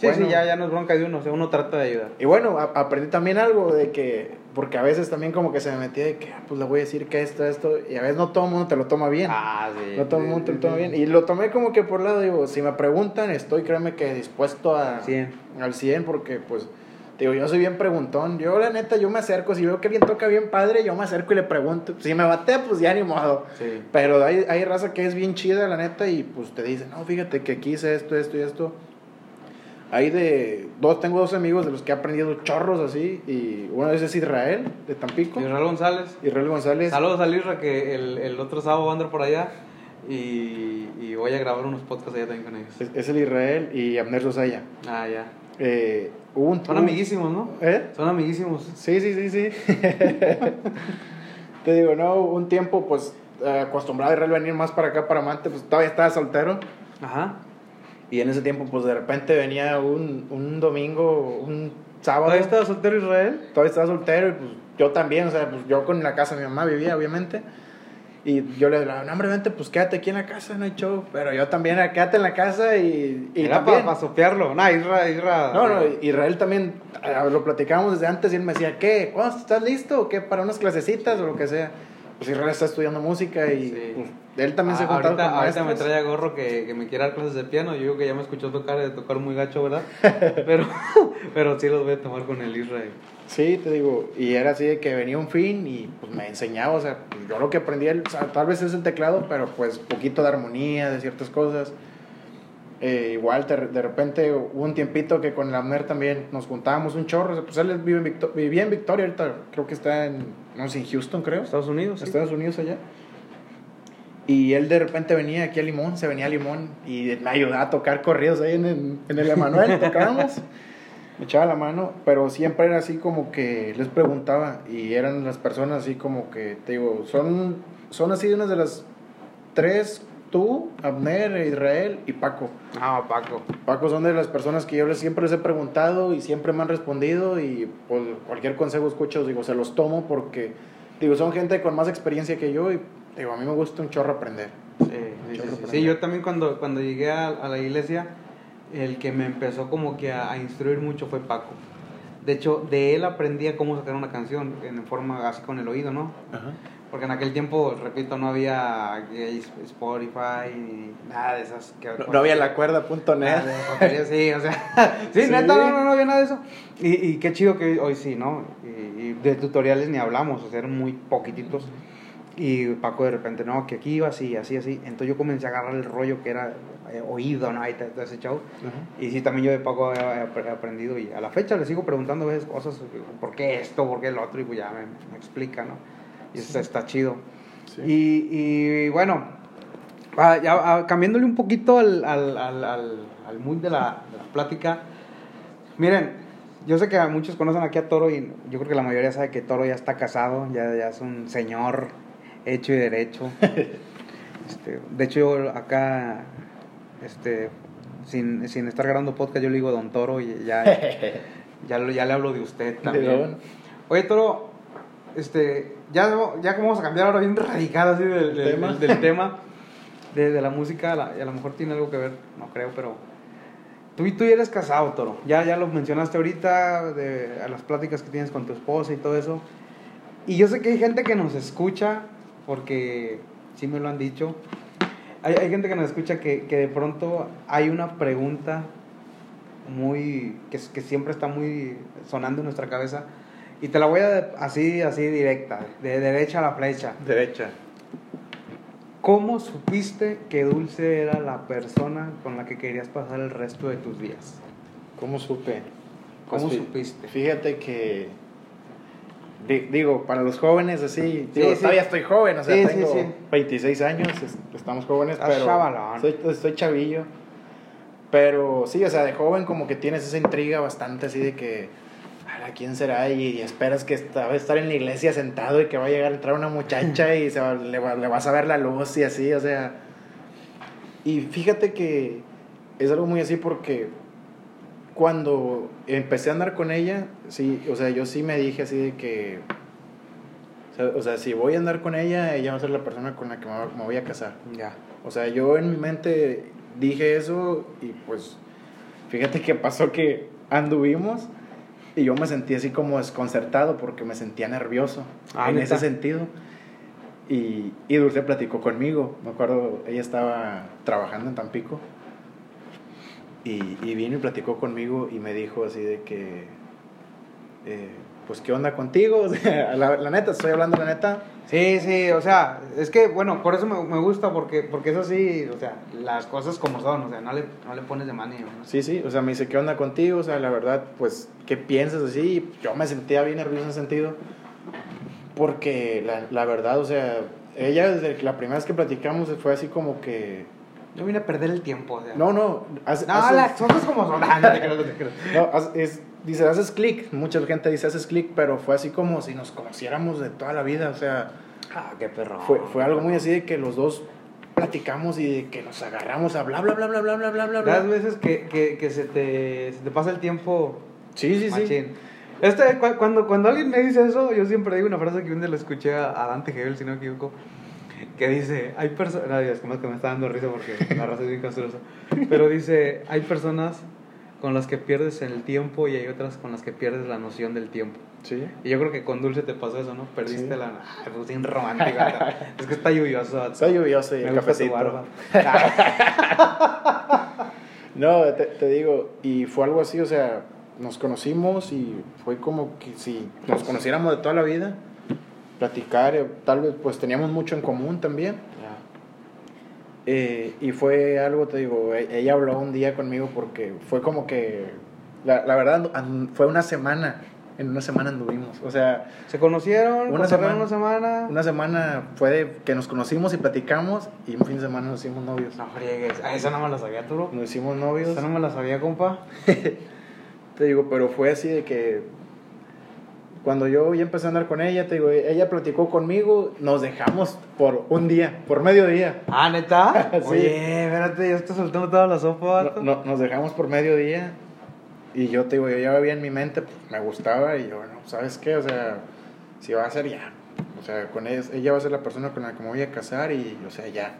Sí, bueno. sí, ya, ya no es bronca de uno, o sea, uno trata de ayudar. Y bueno, a- aprendí también algo de que, porque a veces también como que se me metía de que, ah, pues le voy a decir que esto, esto, y a veces no todo el mundo te lo toma bien. Ah, sí. No todo el mundo te lo toma bien. Y lo tomé como que por lado, digo, si me preguntan, estoy, créeme que dispuesto a, 100. al 100, porque pues, digo, yo soy bien preguntón. Yo, la neta, yo me acerco, si veo que bien toca bien padre, yo me acerco y le pregunto. Si me batea, pues ya ni modo. Sí. Pero hay, hay raza que es bien chida, la neta, y pues te dice, no, fíjate que aquí hice esto, esto y esto. Hay de, dos, tengo dos amigos de los que he aprendido chorros así, y uno de esos es Israel, de Tampico. Israel González. Israel González. Saludos a Lisra, que el, el otro sábado va a andar por allá. Y, y voy a grabar unos podcasts allá también con ellos. Es, es el Israel y Abner Sosaya. Ah, ya. Eh, hubo un Son hubo- amiguísimos, ¿no? ¿Eh? Son amiguísimos. Sí, sí, sí, sí. Te digo, no, un tiempo, pues, eh, acostumbrado a Israel venir más para acá, para Mante, pues todavía estaba soltero. Ajá. Y en ese tiempo, pues, de repente venía un, un domingo, un sábado. ¿Todavía estaba soltero Israel? Todavía estaba soltero y, pues, yo también, o sea, pues, yo con la casa de mi mamá vivía, obviamente. Y yo le dije, no, hombre, vente, pues, quédate aquí en la casa, no hay show. Pero yo también, quédate en la casa y, y Era también... para sopearlo. Nah, Isra, Isra. No, no, Israel también lo platicábamos desde antes y él me decía, ¿qué? ¿Cuándo estás listo? ¿Qué? ¿Para unas clasecitas o lo que sea? Pues Israel está estudiando música y Sí. pues, él también se Ah, juntaba ahorita, con ahorita me trae a gorro que, que me quiere dar clases de piano. Yo digo que ya me escuchó tocar, de tocar muy gacho, ¿verdad? pero, pero sí los voy a tomar con el Israel. Sí, te digo, y era así de que venía un fin y pues me enseñaba, o sea, yo lo que aprendí, él, o sea, tal vez es el teclado, pero pues poquito de armonía, de ciertas cosas. Eh, igual de, de repente hubo un tiempito que con el Amner también nos juntábamos un chorro, o sea, pues él vive en Victo- vivía en Victoria, ahorita creo que está en, no sé, en Houston creo. Estados Unidos, sí. Estados Unidos allá. Y él de repente venía aquí a Limón, se venía a Limón y me ayudaba a tocar corridos ahí en el, en el Emanuel, tocábamos. Me echaba la mano, pero siempre era así como que les preguntaba y eran las personas así como que, te digo, son, son así unas de las tres, tú, Abner, Israel y Paco. Ah, Paco. Paco son de las personas que yo les, siempre les he preguntado y siempre me han respondido y pues, cualquier consejo escucho, digo, se los tomo porque, digo, son gente con más experiencia que yo y, digo, a mí me gusta un chorro aprender. Sí, sí, Chorro sí, para Sí, yo también cuando, cuando llegué a, a la iglesia, el que me empezó como que a, a instruir mucho fue Paco. De hecho, de él aprendí a cómo sacar una canción en forma así con el oído, ¿no? Porque en aquel tiempo, repito, no había Spotify ni nada de esas. Que, No, no había la cuerda punto net. Nada de porquería, sí, o sea, sí, Sí. neta, no, no, no había nada de eso. Y, y qué chido que hoy sí, ¿no? Y, y de tutoriales ni hablamos, o sea, eran muy poquititos. Y Paco de repente, no, que aquí iba así, así, así. Entonces yo comencé a agarrar el rollo que era eh, oído, ¿no? Ahí te, te has echado. Y sí, también yo de Paco he, aprendido y a la fecha le sigo preguntando a veces cosas, ¿por qué esto? ¿Por qué el otro? Y pues ya me, me explica, ¿no? Y eso está, está chido. Sí. Y, y bueno, ah, ya, ah, cambiándole un poquito al, al, al, al, al mood de la, de la plática. Miren, yo sé que a muchos conocen aquí a Toro y yo creo que la mayoría sabe que Toro ya está casado, ya, ya es un señor hecho y derecho. Este, de hecho, yo acá, este, sin, sin estar grabando podcast, yo le digo Don Toro y ya, ya, le hablo de usted también. Oye, Toro, este, ya, ya como vamos a cambiar ahora bien radical así del, del- ¿Tema? del- del tema de, de la música, la- a lo mejor tiene algo que ver, no creo, pero tú, y tú eres casado, Toro. Ya, ya lo mencionaste ahorita, de, a las pláticas que tienes con tu esposa y todo eso. Y yo sé que hay gente que nos escucha, porque sí me lo han dicho. Hay, hay gente que nos escucha que, que de pronto hay una pregunta muy que, que siempre está muy sonando en nuestra cabeza y te la voy a así así directa de derecha a la flecha Derecha. ¿cómo supiste que Dulce era la persona con la que querías pasar el resto de tus días? ¿Cómo supe? ¿Cómo Pues, supiste? Fíjate que. Di- Digo, para los jóvenes así, Sí, digo, sí. todavía estoy joven, o sea, Sí, tengo sí. 26 años, es- estamos jóvenes, Estás pero chavalón. soy, chavillo. Pero sí, o sea, de joven como que tienes esa intriga bastante así de que, "Ala, ¿quién será? Y, y esperas que esta- va a estar en la iglesia sentado y que va a llegar a entrar una muchacha y se va- le, va- le vas a ver la luz y así, o sea. Y fíjate que es algo muy así porque cuando empecé a andar con ella, sí, o sea, yo sí me dije así de que, o sea, o sea, si voy a andar con ella, ella va a ser la persona con la que me voy a casar. Ya. O sea, yo en mi mente dije eso y pues fíjate que pasó que anduvimos y yo me sentí así como desconcertado porque me sentía nervioso Ah, en ese sentido. Y, y Dulce platicó conmigo, me acuerdo, ella estaba trabajando en Tampico y, y vino y platicó conmigo y me dijo así de que, eh, pues, ¿qué onda contigo? La, la neta, estoy hablando la neta. Sí, sí, o sea, es que, bueno, por eso me, me gusta, porque, porque es así, o sea, las cosas como son, o sea, no le, no le pones de mano. ¿no? Sí, sí, o sea, me dice, ¿qué onda contigo? O sea, la verdad, pues, ¿qué piensas así? Yo me sentía bien nervioso en ese sentido, porque la, la verdad, o sea, ella desde la primera vez que platicamos fue así como que... Yo vine a perder el tiempo. O sea. No, no. Haz, no, haz las cosas como son. no, haz, es, dice, haces clic. Mucha gente dice, haces clic, pero fue así como si nos conociéramos de toda la vida. O sea. Ah, qué perro. Fue, fue algo muy así de que los dos platicamos y de que nos agarramos a bla, bla, bla, bla, bla, bla, bla, bla. Las veces que, que, que se, te, se te pasa el tiempo. Sí, sí, machín. sí. Este, cuando, cuando alguien me dice eso, yo siempre digo una frase que un día la escuché a, a Dante Hebel, si no me equivoco que dice, hay personas, es más que me está dando risa porque la raza es bien castrosa, pero dice, hay personas con las que pierdes el tiempo y hay otras con las que pierdes la noción del tiempo. Sí. Y yo creo que con Dulce te pasó eso, ¿no? Perdiste Sí. la... Ay, pues bien romántica. es que está lluvioso. Está lluvioso y Me el gusta tu cafecito. barba. No, te, te digo, y fue algo así, o sea, nos conocimos y fue como que si nos conociéramos de toda la vida, platicar, eh, tal vez pues teníamos mucho en común también. Eh, y fue algo, te digo, e- ella habló un día conmigo porque fue como que, la, la verdad, fue una semana, en una semana anduvimos, o sea, Se conocieron, Una semana, una semana. una semana fue de que nos conocimos y platicamos y un fin de semana nos hicimos novios. No friegues. Ah, esa no me la sabía, Turo. Nos hicimos novios. Esa no me la sabía, compa. Te digo, pero fue así de que cuando yo ya empecé a andar con ella, te digo, ella platicó conmigo, nos dejamos por un día, por medio día. Ah, ¿neta? Sí. Oye, espérate, ya está soltando toda la sopa, No- no- nos dejamos por medio día y yo te digo, yo ya había en mi mente, pues, me gustaba y yo, bueno, ¿sabes qué? O sea, si va a ser ya. O sea, con ella, ella va a ser la persona con la que me voy a casar y, o sea, ya.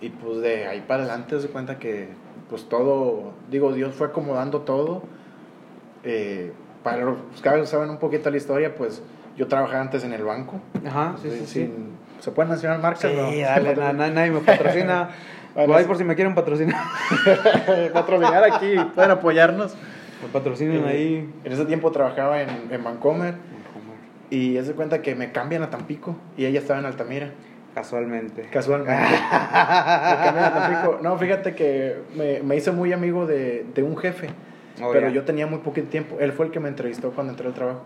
Y pues de ahí para adelante se cuenta que, pues todo, digo, Dios fue acomodando todo. Eh, para los que saben un poquito la historia, pues yo trabajaba antes en el banco. Ajá, sí, sí, ¿Se pueden mencionar marcas? Sí, no? dale, na- na- nadie me patrocina. Bueno, sí. por si me quieren patrocinar. patrocinar aquí, pueden apoyarnos. Me patrocinen Eh, ahí. En ese tiempo trabajaba en, en Vancomer Y es de cuenta que me cambian a Tampico y ella estaba en Altamira. Casualmente. Casualmente. me cambian a Tampico. No, fíjate que me, me hice muy amigo de, de un jefe, Oh, pero yo tenía muy poquito tiempo. Él fue el que me entrevistó cuando entré al trabajo.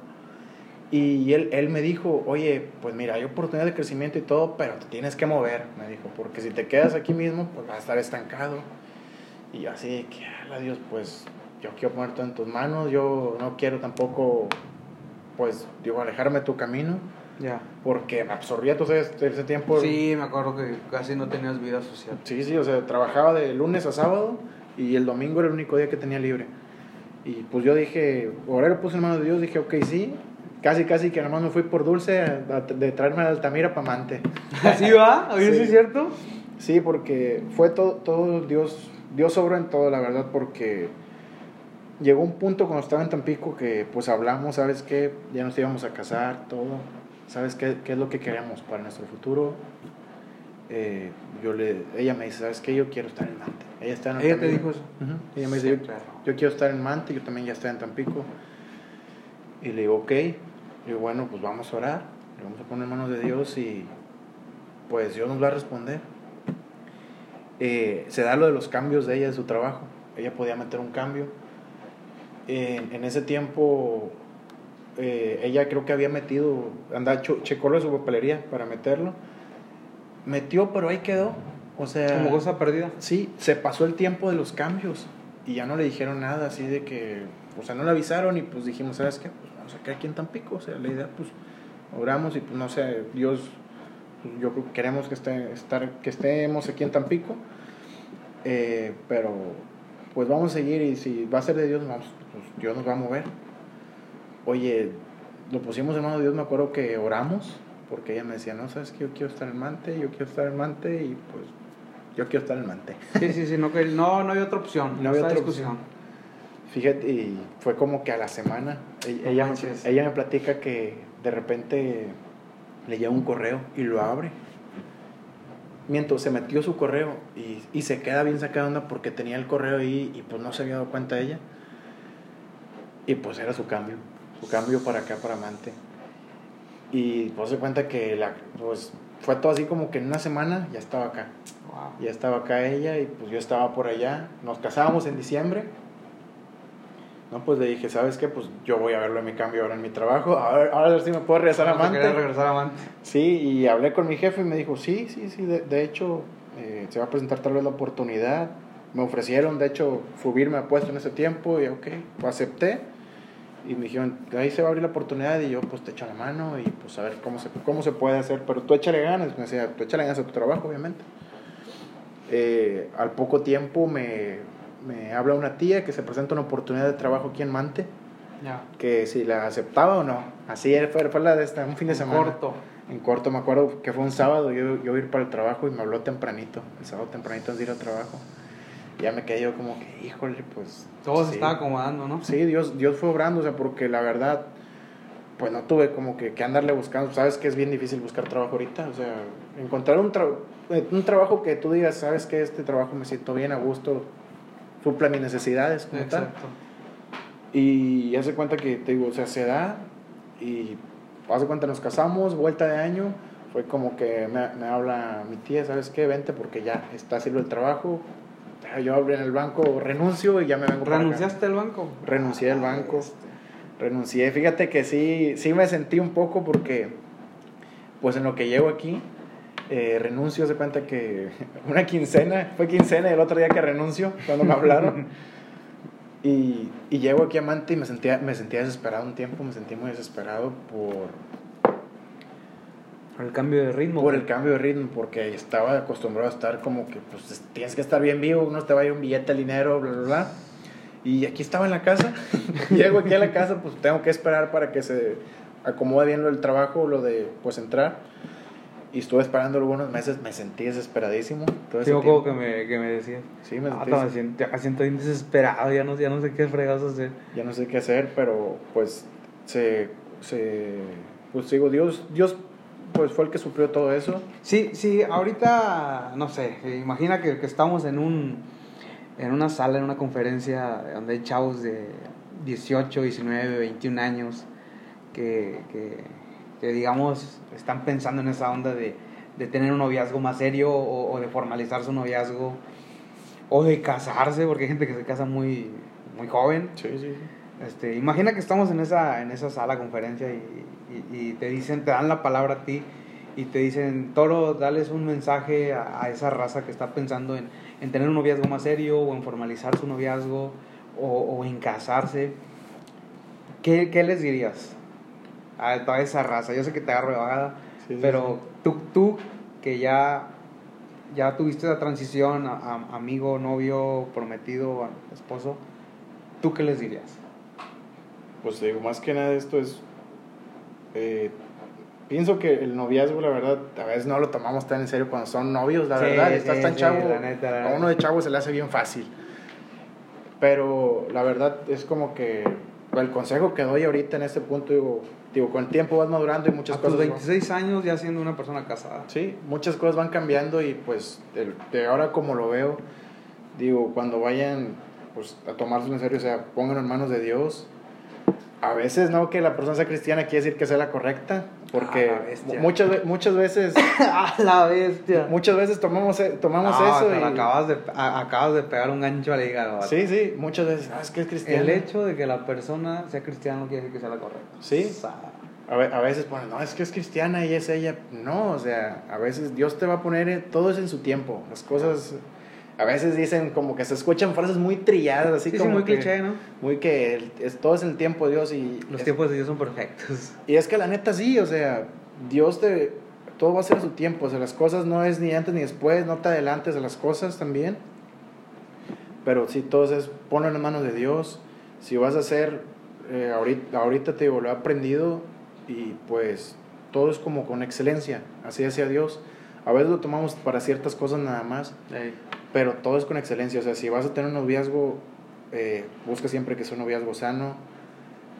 Y él, él me dijo, oye, pues mira, hay oportunidad de crecimiento y todo, pero te tienes que mover, me dijo, porque si te quedas aquí mismo, pues vas a estar estancado. Y yo así, que, ala Dios, pues yo quiero poner todo en tus manos, yo no quiero tampoco, pues, digo, alejarme de tu camino, Ya. porque me absorbía todo ese, ese tiempo. Sí, me acuerdo que casi no tenías vida social. Sí, sí, o sea, trabajaba de lunes a sábado y el domingo era el único día que tenía libre. Y pues yo dije, lo puse en manos de Dios, dije, ok, sí. Casi, casi que nomás me fui por dulce a- a- de traerme a Altamira para Mante. ¿Así va? ¿sí Sí. es cierto? Sí, porque fue todo, todo Dios, Dios sobró en todo, la verdad, porque llegó un punto cuando estaba en Tampico que pues hablamos, ¿sabes qué? Ya nos íbamos a casar, todo. ¿Sabes qué, qué es lo que queremos para nuestro futuro? Eh, yo le, ella me dice, ¿sabes qué? Yo quiero estar en Mante. Ella, está en ¿Ella te Altamira. dijo eso? Ujú. Ella me Sí, dice, yo, claro. yo quiero estar en Mante, yo también ya estoy en Tampico. Y le digo, ok. Le digo, bueno, pues vamos a orar, le vamos a poner en manos de Dios y pues Dios nos va a responder. Eh, se da lo de los cambios de ella, de su trabajo. Ella podía meter un cambio. En, en ese tiempo, eh, ella creo que había metido, anda, cho- checó lo de su papelería para meterlo. Metió, pero ahí quedó. O sea, Como cosa perdida. Sí, se pasó el tiempo de los cambios y ya no le dijeron nada, así de que, o sea, no le avisaron y pues dijimos, ¿sabes qué? Pues vamos a quedar aquí en Tampico, o sea, la idea, pues, oramos y pues no sé, Dios, pues, yo creo que queremos que, esté, estar, que estemos aquí en Tampico, eh, pero pues vamos a seguir y si va a ser de Dios, vamos, pues Dios nos va a mover. Oye, lo pusimos en manos de Dios, me acuerdo que oramos, porque ella me decía, no, sabes que yo quiero estar en Mante, yo quiero estar en Mante y pues yo quiero estar en Mante. Sí, sí, sí, no, que, no, no hay otra opción. No había otra discusión. Fíjate, y fue como que a la semana, e- No ella, manches. ella me platica que de repente le llega un correo y lo abre. Mientras se metió su correo y, y se queda bien sacada onda porque tenía el correo ahí y pues no se había dado cuenta ella. Y pues era su cambio, su cambio para acá, para Amante. Y pues se cuenta que la, pues fue todo así como que en una semana ya estaba acá. Wow. Ya estaba acá ella y pues yo estaba por allá. Nos casábamos en diciembre. No, pues le dije, ¿sabes qué? Pues yo voy a verlo en mi cambio ahora en mi trabajo. A ver, ahora sí me puedo regresar a ¿Te querías Mante. regresar a Mante? Sí, y hablé con mi jefe y me dijo, sí, sí, sí, de, de hecho eh, se va a presentar tal vez la oportunidad. Me ofrecieron, de hecho, subirme a puesto en ese tiempo y ok, pues acepté. Y me dijeron, ahí se va a abrir la oportunidad y yo pues te echo la mano y pues a ver cómo se, cómo se puede hacer. Pero tú échale ganas, me decía, tú échale ganas a tu trabajo, obviamente. Eh, al poco tiempo me, me habla una tía que se presenta una oportunidad de trabajo aquí en Mante, Ya. que si la aceptaba o no. Así fue, fue la de esta, un fin de En semana. Corto. En corto, me acuerdo que fue un sábado, yo, yo iba a ir para el trabajo y me habló tempranito, el sábado tempranito antes de ir al trabajo. Y ya me quedé yo como que, híjole, pues... Todo se sí. estaba acomodando, ¿no? Sí, Dios, Dios fue obrando, o sea, porque la verdad, pues no tuve como que, que andarle buscando. Sabes que es bien difícil buscar trabajo ahorita, o sea, encontrar un, tra- eh, un trabajo que tú digas, sabes que este trabajo me siento bien a gusto, suple mis necesidades como tal. Exacto. Y ya se cuenta que, te digo, o sea, se da y hace cuenta nos casamos, vuelta de año, fue como que me, me habla mi tía, ¿sabes qué? Vente porque ya está haciendo el trabajo. Yo abrí en el banco, renuncio y ya me vengo. ¿Renunciaste al banco? Renuncié al Ah, banco. este. Renuncié. Fíjate que sí, sí me sentí un poco porque, pues en lo que llego aquí, eh, renuncio, se cuenta que una quincena, fue quincena el otro día que renuncio, cuando me hablaron. y, y llego aquí a Mante y me sentía, me sentía desesperado un tiempo, me sentí muy desesperado por, Por el cambio de ritmo. por el cambio de ritmo, porque estaba acostumbrado a estar como que pues tienes que estar bien vivo, no te vaya un billete de dinero, bla, bla, bla. Y aquí estaba en la casa, llego aquí a la casa, pues tengo que esperar para que se acomode bien lo del trabajo, lo de pues entrar. Y estuve esperando algunos meses, me sentí desesperadísimo. Todo Sí, ese acuerdo que me, que me decías. Sí, me Ah, sentí me siento, me siento bien desesperado, ya no, ya no sé qué fregados hacer. ya no sé qué hacer, pero pues se, se pues digo, Dios, Dios pues fue el que suplió todo eso. Sí, sí, ahorita, no sé, imagina que, que estamos en un en una sala, en una conferencia donde hay chavos de 18, 19, 21 años que, que, que digamos están pensando en esa onda de, de tener un noviazgo más serio o, o de formalizar su noviazgo o de casarse, porque hay gente que se casa muy, muy joven. Sí, sí, sí. Este, imagina que estamos en esa, en esa sala conferencia y, y- y te dicen, te dan la palabra a ti y te dicen, Toro, dales un mensaje a, a esa raza que está pensando en, en tener un noviazgo más serio o en formalizar su noviazgo o, o en casarse. ¿Qué, qué les dirías a toda esa raza? Yo sé que te agarro de Sí, sí, pero tú, tú que ya, ya tuviste la transición a, a amigo, novio, prometido, a esposo, ¿tú qué les dirías? Pues te digo, más que nada esto es... eh, pienso que el noviazgo, la verdad, a veces no lo tomamos tan en serio cuando son novios, la Sí, verdad. sí, Estás tan sí, chavo, la neta, la a uno de chavo se le hace bien fácil. Pero la verdad es como que el consejo que doy ahorita en este punto, digo, digo con el tiempo vas madurando y muchas a cosas... van- 26 años ya siendo una persona casada. Sí, muchas cosas van cambiando y pues de, de ahora como lo veo, digo, cuando vayan pues, a tomárselo en serio, o sea, pónganlo en manos de Dios. A veces no que la persona sea cristiana quiere decir que sea la correcta, porque Ah, muchas, muchas veces ¡A la bestia! muchas veces tomamos, e- tomamos No, eso y... acabas, de, a- acabas de pegar un gancho al hígado. Sí, sí, muchas veces, ah, es que es cristiana. El hecho de que la persona sea cristiana no quiere decir que sea la correcta. Sí. O sea, A, ve- a veces ponen, no, es que es cristiana y es ella. No, o sea, a veces Dios te va a poner, eh, todo es en su tiempo. Las cosas, a veces dicen como que se escuchan frases muy trilladas, así sí, sí, como muy que- cliché, ¿no? Muy que el- es, todo es el tiempo de Dios y... Los es- tiempos de Dios son perfectos. Y es que la neta sí, o sea, Dios te... Todo va a ser en su tiempo, o sea, las cosas no es ni antes ni después, no te adelantes de las cosas también. Pero sí, todo es ponlo en las manos de Dios. Si vas a hacer, eh, ahorita, ahorita te digo, lo he aprendido y pues todo es como con excelencia, así hacia Dios. A veces lo tomamos para ciertas cosas nada más, Ey. Pero todo es con excelencia. O sea, si vas a tener un noviazgo, eh, busca siempre que sea un noviazgo sano,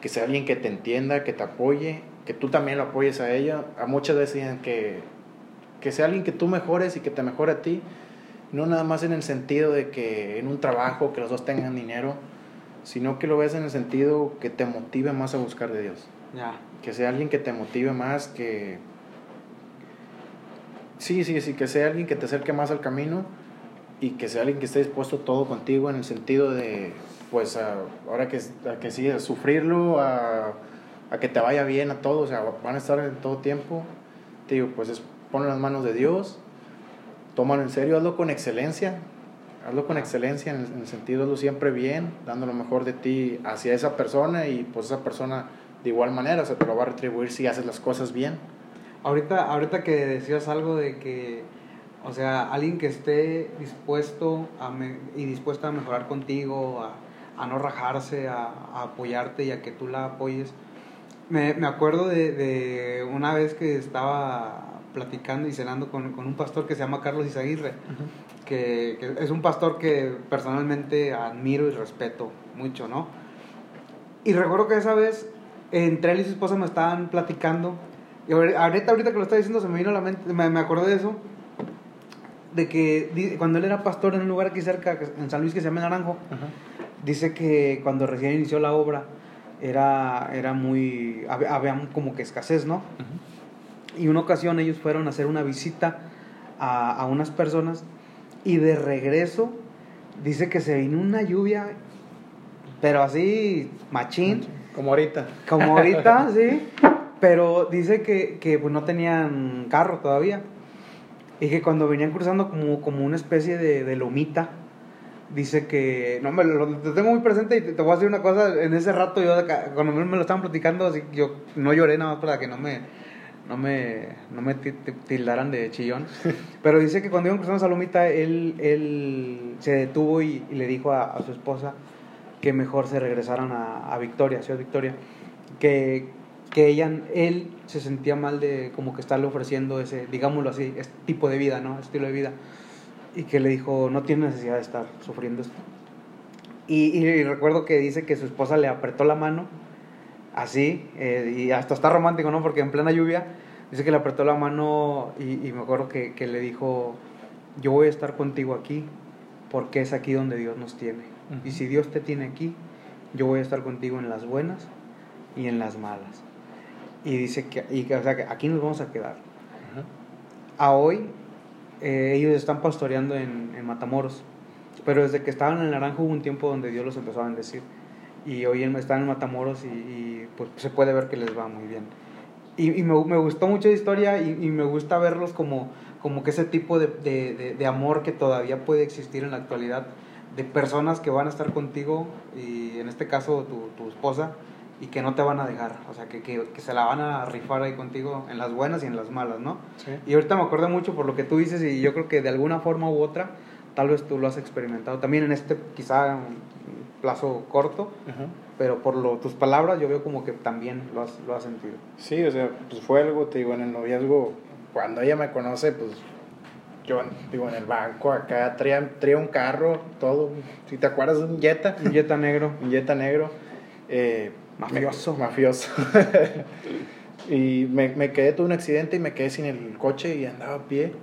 que sea alguien que te entienda, que te apoye, que tú también lo apoyes a ella. A muchas veces dicen que, que sea alguien que tú mejores y que te mejore a ti. No nada más en el sentido de que en un trabajo, que los dos tengan dinero, sino que lo ves en el sentido que te motive más a buscar de Dios. Ya. Que sea alguien que te motive más, que... Sí, sí, sí, que sea alguien que te acerque más al camino y que sea alguien que esté dispuesto todo contigo en el sentido de, pues, a- ahora que, a que sí, a sufrirlo, a, a que te vaya bien, a todo, o sea, van a estar en todo tiempo. Te digo, pues, es, en las manos de Dios, tómalo en serio, hazlo con excelencia, hazlo con excelencia en el, en el sentido, hazlo siempre bien, dando lo mejor de ti hacia esa persona y pues esa persona de igual manera, o sea, te lo va a retribuir si haces las cosas bien. Ahorita, ahorita que decías algo de que, o sea, alguien que esté dispuesto a me- y dispuesta a mejorar contigo, a, a no rajarse, a, a apoyarte y a que tú la apoyes. Me, me acuerdo de, de una vez que estaba platicando y cenando con, con un pastor que se llama Carlos Izaguirre, que, que es un pastor que personalmente admiro y respeto mucho, ¿no? Y recuerdo que esa vez entre él y su esposa me estaban platicando. Y ahori- ahorita, ahorita que lo está diciendo se me vino a la mente, me, me acordé de eso. De que cuando él era pastor en un lugar aquí cerca, en San Luis, que se llama Naranjo, dice que cuando recién inició la obra era, era muy. Había, había como que escasez, ¿no? Y una ocasión ellos fueron a hacer una visita a, a unas personas y de regreso dice que se vino una lluvia, pero así machín, Como ahorita. como ahorita, sí, pero dice que, que pues, no tenían carro todavía y que cuando venían cruzando como, como una especie de, de lomita, dice que, no, me lo, lo tengo muy presente y te, te voy a decir una cosa, en ese rato yo, cuando me lo estaban platicando, así, yo no lloré nada más para que no me, no me, no me ti- ti- tildaran de chillón, pero dice que cuando iban cruzando esa lomita, él, él se detuvo y, y le dijo a, a su esposa que mejor se regresaran a, a Victoria, Ciudad Victoria, que, que ella, él se sentía mal de como que estarle ofreciendo ese, digámoslo así, este tipo de vida, ¿no? Estilo de vida. Y que le dijo, no tiene necesidad de estar sufriendo esto. Y, y recuerdo que dice que su esposa le apretó la mano, así, eh, y hasta está romántico, ¿no? Porque en plena lluvia, dice que le apretó la mano y, y me acuerdo que, que le dijo, yo voy a estar contigo aquí, porque es aquí donde Dios nos tiene. Y si Dios te tiene aquí, yo voy a estar contigo en las buenas y en las malas. Y dice que, y que, o sea, que aquí nos vamos a quedar. A hoy, eh, ellos están pastoreando en, en, Matamoros, pero desde que estaban en el Naranjo hubo un tiempo donde Dios los empezó a bendecir. Y hoy están en Matamoros y, y pues se puede ver que les va muy bien. Y, y me, me, gustó mucho la historia y, y, me gusta verlos como, como que ese tipo de, de, de, amor que todavía puede existir en la actualidad, de personas que van a estar contigo y en este caso tu, tu esposa y que no te van a dejar, o sea, que, que, que, se la van a rifar ahí contigo en las buenas y en las malas, ¿no? Sí. Y ahorita me acuerdo mucho por lo que tú dices y yo creo que de alguna forma u otra, tal vez tú lo has experimentado también en este quizá plazo corto, -huh. pero por lo, tus palabras yo veo como que también lo has, lo has sentido. Sí, o sea, pues fue algo, te digo, en el noviazgo, cuando ella me conoce, pues yo, digo, en el banco acá traía, traía un carro, todo, si te acuerdas un Jetta. Un Jetta negro. un Jetta negro. Eh, Mafioso. Mafioso. y me, me quedé, tuve un accidente y me quedé sin el coche y andaba a pie.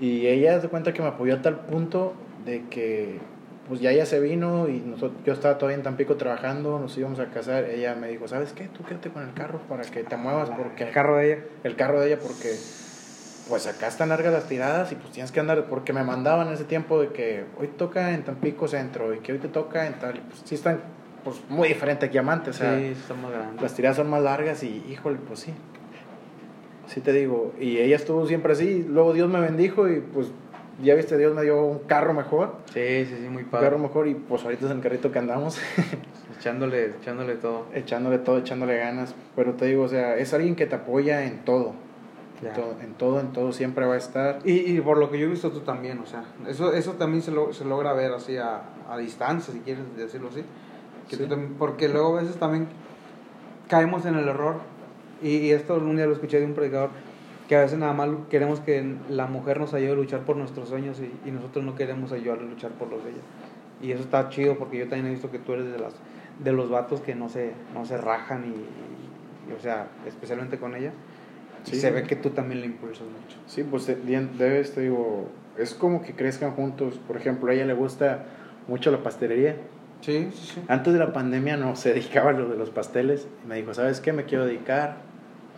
Y ella se cuenta que me apoyó a tal punto de que pues ya ella se vino y nosotros, yo estaba todavía en Tampico trabajando, nos íbamos a casar. Ella me dijo, ¿sabes qué? Tú quédate con el carro para que te muevas porque... El carro de ella. El carro de ella porque pues acá están largas las tiradas y pues tienes que andar, porque me mandaban en ese tiempo de que hoy toca en Tampico Centro y que hoy te toca en tal, y pues sí están pues muy diferente que Amante, o sea, sí, están más grandes. las tiradas son más largas y híjole, pues sí. Sí te digo, y ella estuvo siempre así, luego Dios me bendijo y pues ya viste, Dios me dio un carro mejor. Sí, sí, sí, muy Un padre. carro mejor y pues ahorita es el carrito que andamos, Echándole, echándole todo. echándole todo, echándole ganas, pero te digo, o sea, es alguien que te apoya en todo. En todo, en todo, en todo siempre va a estar. Y, y por lo que yo he visto tú también, o sea, eso, eso también se, lo, se logra ver así a, a distancia, si quieres decirlo así. Que Sí. tú también- porque luego a veces también caemos en el error, y, y esto un día lo escuché de un predicador, que a veces nada más queremos que la mujer nos ayude a luchar por nuestros sueños y, y nosotros no queremos ayudarle a luchar por los de ella. Y eso está chido porque yo también he visto que tú eres de, las, de los vatos que no se, no se rajan y, y- o sea, especialmente con ella. Y Sí. se ve que tú también le impulsas mucho. Sí, pues de- debes, te digo, es como que crezcan juntos. Por ejemplo, a ella le gusta mucho la pastelería. Sí, sí, sí. Antes de la pandemia no se dedicaba a lo de los pasteles. Y me dijo, ¿sabes qué? Me quiero dedicar.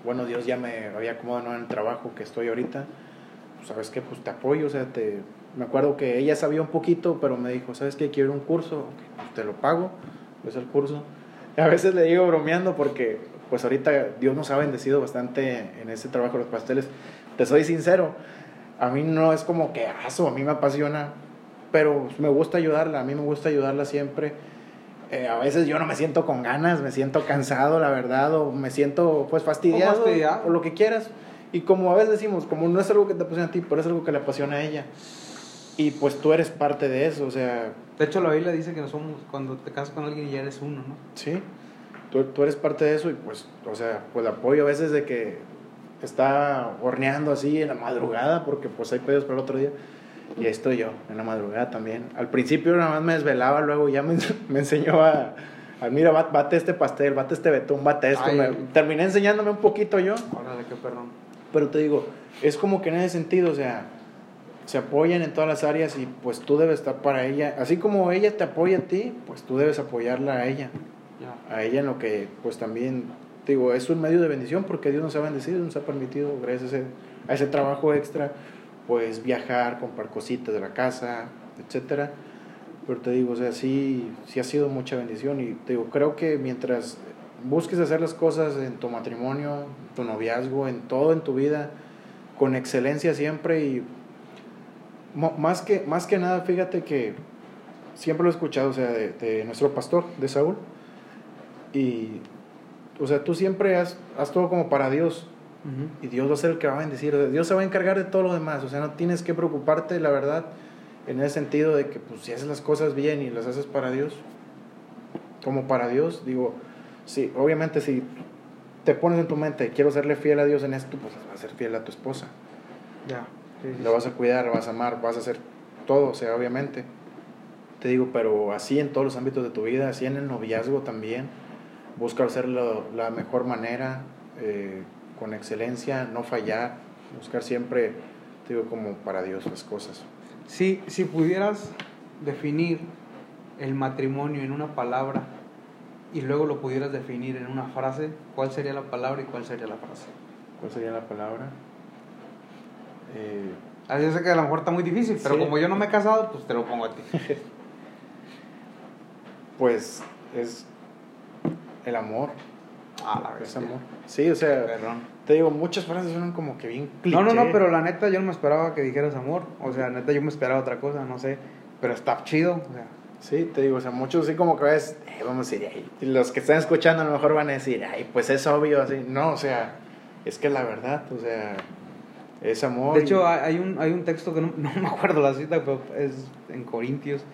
Bueno, Dios ya me había acomodado en el trabajo que estoy ahorita. Pues, ¿Sabes qué? Pues te apoyo. O sea, te... me acuerdo que ella sabía un poquito, pero me dijo, ¿sabes qué? Quiero un curso. Ok, pues te lo pago. Pues el curso. Y a veces le digo bromeando porque, pues ahorita Dios nos ha bendecido bastante en ese trabajo de los pasteles. Te soy sincero, a mí no es como que aso, a mí me apasiona, pero me gusta ayudarla, a mí me gusta ayudarla siempre. Eh, a veces yo no me siento con ganas, me siento cansado, la verdad, o me siento pues fastidiado, fastidiado. o lo que quieras. Y como a veces decimos, como no es algo que te apasiona a ti, pero es algo que le apasiona a ella. Y pues tú eres parte de eso, o sea, De hecho, la Biblia dice que no somos, cuando te casas con alguien ya eres uno, ¿no? Sí, tú, tú eres parte de eso y pues, o sea, pues apoyo a veces de que está horneando así en la madrugada porque pues hay pedidos para el otro día y ahí estoy yo en la madrugada también. Al principio nada más me desvelaba, luego ya me, me enseñó a, a, mira, bat- bate este pastel, bate este betún, bate esto. Me- terminé enseñándome un poquito yo, Órale, qué perrón. pero te digo, es como que en ese sentido, o sea, se apoyan en todas las áreas y pues tú debes estar para ella. Así como ella te apoya a ti, pues tú debes apoyarla a ella Ya. a ella en lo que pues también digo es un medio de bendición porque Dios nos ha bendecido nos ha permitido gracias a ese, a ese trabajo extra pues viajar comprar cositas de la casa etcétera pero te digo o sea sí sí ha sido mucha bendición y te digo creo que mientras busques hacer las cosas en tu matrimonio tu noviazgo en todo en tu vida con excelencia siempre y más que más que nada fíjate que siempre lo he escuchado o sea de, nuestro pastor de Saúl y, o sea, tú siempre has, haz todo como para Dios. Ujú. Y Dios va a ser el que va a bendecir. O sea, Dios se va a encargar de todo lo demás. O sea, no tienes que preocuparte, la verdad, en ese sentido de que, pues, si haces las cosas bien y las haces para Dios, como para Dios, digo, sí, obviamente si te pones en tu mente, quiero serle fiel a Dios en esto, pues vas a ser fiel a tu esposa. Ya. Sí, sí, La vas a cuidar, vas a amar, vas a hacer todo, o sea, obviamente. Te digo, pero así en todos los ámbitos de tu vida, así en el noviazgo también. Busca hacerlo la mejor manera, eh, con excelencia, no fallar, buscar siempre, te digo, como para Dios las cosas. Si, si pudieras definir el matrimonio en una palabra, y luego lo pudieras definir en una frase, ¿cuál sería la palabra y cuál sería la frase? ¿Cuál sería la palabra? Eh, Así sé que a lo mejor está muy difícil, pero como yo no me he casado, pues te lo pongo a ti. pues es el amor. Ah, la verdad. amor. Sí, o sea, te digo, muchas frases son como que bien cliché. No, no, no, pero la neta yo no me esperaba que dijeras amor. O sea, neta yo me esperaba otra cosa, no sé. Pero está chido, o sea. Sí, te digo, o sea, muchos sí como que ves, eh, vamos a decir, ay, los que están escuchando a lo mejor van a decir, ay, pues es obvio, así. No, o sea, es que la verdad, o sea, es amor. De hecho, hay, un, hay un texto que no, no, me acuerdo la cita, pero es en Corintios,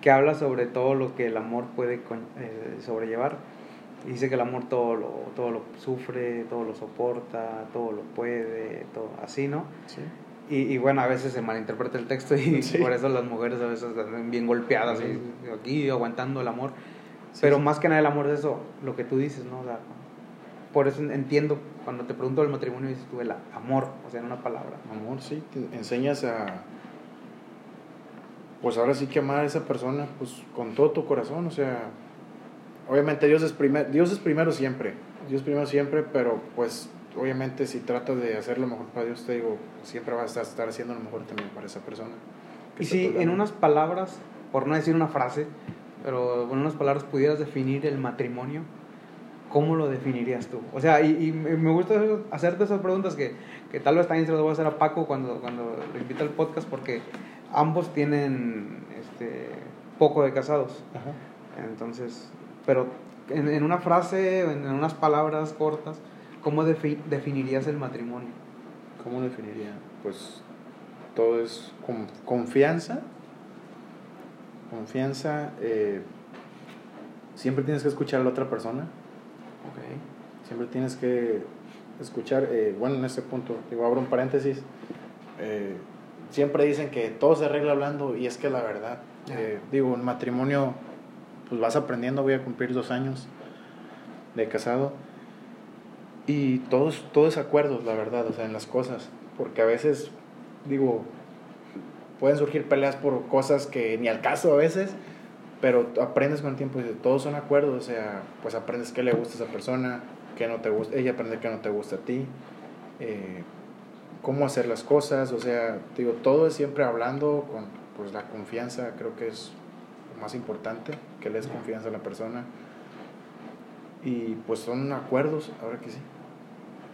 que habla sobre todo lo que el amor puede eh, sobrellevar. Dice que el amor todo lo, todo lo sufre, todo lo soporta, todo lo puede, todo así, ¿no? Sí. Y, y, bueno, a veces se malinterpreta el texto y por eso las mujeres a veces están bien golpeadas y aquí aguantando el amor. Pero más que nada el amor es eso, lo que tú dices, ¿no? por eso entiendo cuando te pregunto del matrimonio dices tú el amor, o sea, en una palabra. Amor, sí, te enseñas a pues ahora sí que amar a esa persona pues con todo tu corazón, o sea, obviamente Dios es primero, Dios es primero siempre, Dios primero siempre, pero pues obviamente si tratas de hacer lo mejor para Dios, te digo, siempre vas a estar haciendo lo mejor también para esa persona. Y si en unas palabras, por no decir una frase, pero en unas palabras pudieras definir el matrimonio, ¿cómo lo definirías tú? O sea, y, me gusta hacerte esas preguntas que, que, tal vez también se las voy a hacer a Paco cuando, cuando lo invita al podcast, porque ambos tienen este, poco de casados. Entonces, pero en, en, una frase, en, unas palabras cortas, ¿cómo definirías el matrimonio? ¿Cómo definiría? Pues todo es confianza. Confianza. Eh, siempre tienes que escuchar a la otra persona Siempre tienes que escuchar, eh, bueno, en este punto, digo, abro un paréntesis, eh, siempre dicen que todo se arregla hablando y es que la verdad, eh, digo, en matrimonio, pues vas aprendiendo, voy a cumplir dos años de casado. Y todos, todos acuerdos, la verdad, o sea, en las cosas, porque a veces, digo, pueden surgir peleas por cosas que ni al caso a veces, pero aprendes con el tiempo, y todos son acuerdos, o sea, pues aprendes qué le gusta a esa persona, qué no te gusta, ella aprende qué no te gusta a ti, eh, cómo hacer las cosas, o sea, digo, todo es siempre hablando con pues la confianza, creo que es más importante, que le des confianza a la persona. Y pues son acuerdos, ahora que sí,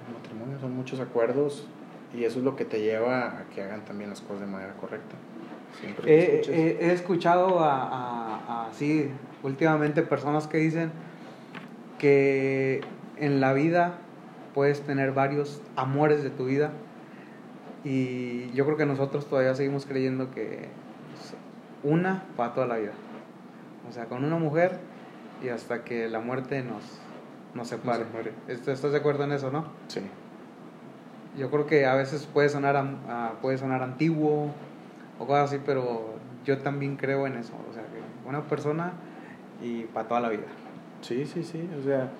el matrimonio son muchos acuerdos y eso es lo que te lleva a que hagan también las cosas de manera correcta. He, escuchado a, a, sí, últimamente personas que dicen que en la vida puedes tener varios amores de tu vida y yo creo que nosotros todavía seguimos creyendo que una para toda la vida. O sea, con una mujer y hasta que la muerte nos, nos separe. ¿Estás de acuerdo en eso, no? Sí. Yo creo que a veces puede sonar, puede sonar antiguo o cosas así, pero yo también creo en eso. O sea, que una persona y para toda la vida. Sí, sí, sí. O sea,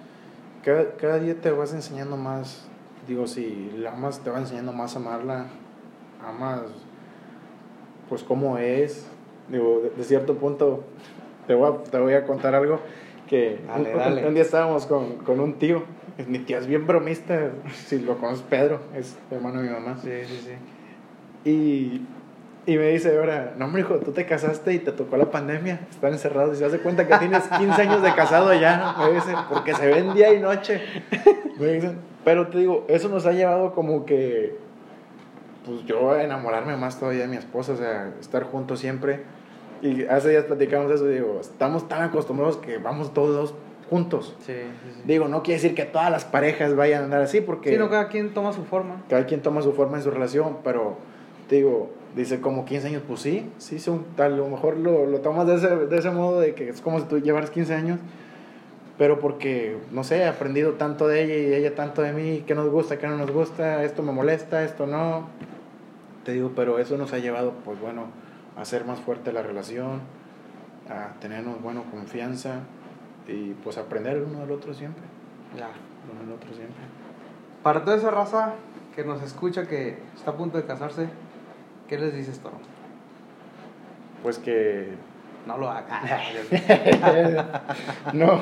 cada, cada día te vas enseñando más. Digo, si la amas, te va enseñando más a amarla. Amas, pues, cómo es. Digo, de, cierto punto, te voy, a, te voy a contar algo. Que un, día estábamos con, con un tío. Mi tío es bien bromista. Si lo conoces, Pedro, es hermano de mi mamá. Sí, sí, sí. Y y me dice ahora, no, hombre, hijo, tú te casaste y te tocó la pandemia, están encerrados y se hace cuenta que tienes 15 años de casado ya, me dice, porque se ven día y noche. Me dicen, pero te digo, eso nos ha llevado como que, pues yo a enamorarme más todavía de mi esposa, o sea, estar juntos siempre. Y hace días platicamos eso y digo, estamos tan acostumbrados que vamos todos juntos. Sí, sí, Digo, no quiere decir que todas las parejas vayan a andar así, porque... Sí, no, cada quien toma su forma. Cada quien toma su forma en su relación, pero digo, Dice, como 15 años, pues sí, sí, son, a lo mejor lo, lo tomas de ese, de ese modo de que es como si tú llevaras 15 años, pero porque, no sé, he aprendido tanto de ella y ella tanto de mí, qué nos gusta, qué no nos gusta, esto me molesta, esto no. Te digo, pero eso nos ha llevado, pues bueno, hacer más fuerte la relación, a tenernos, bueno, confianza y pues aprender el uno del otro siempre. Ya. uno del otro siempre. Para toda esa raza que nos escucha, que está a punto de casarse, ¿Qué les dices, Toro? Pues que No lo haga. no.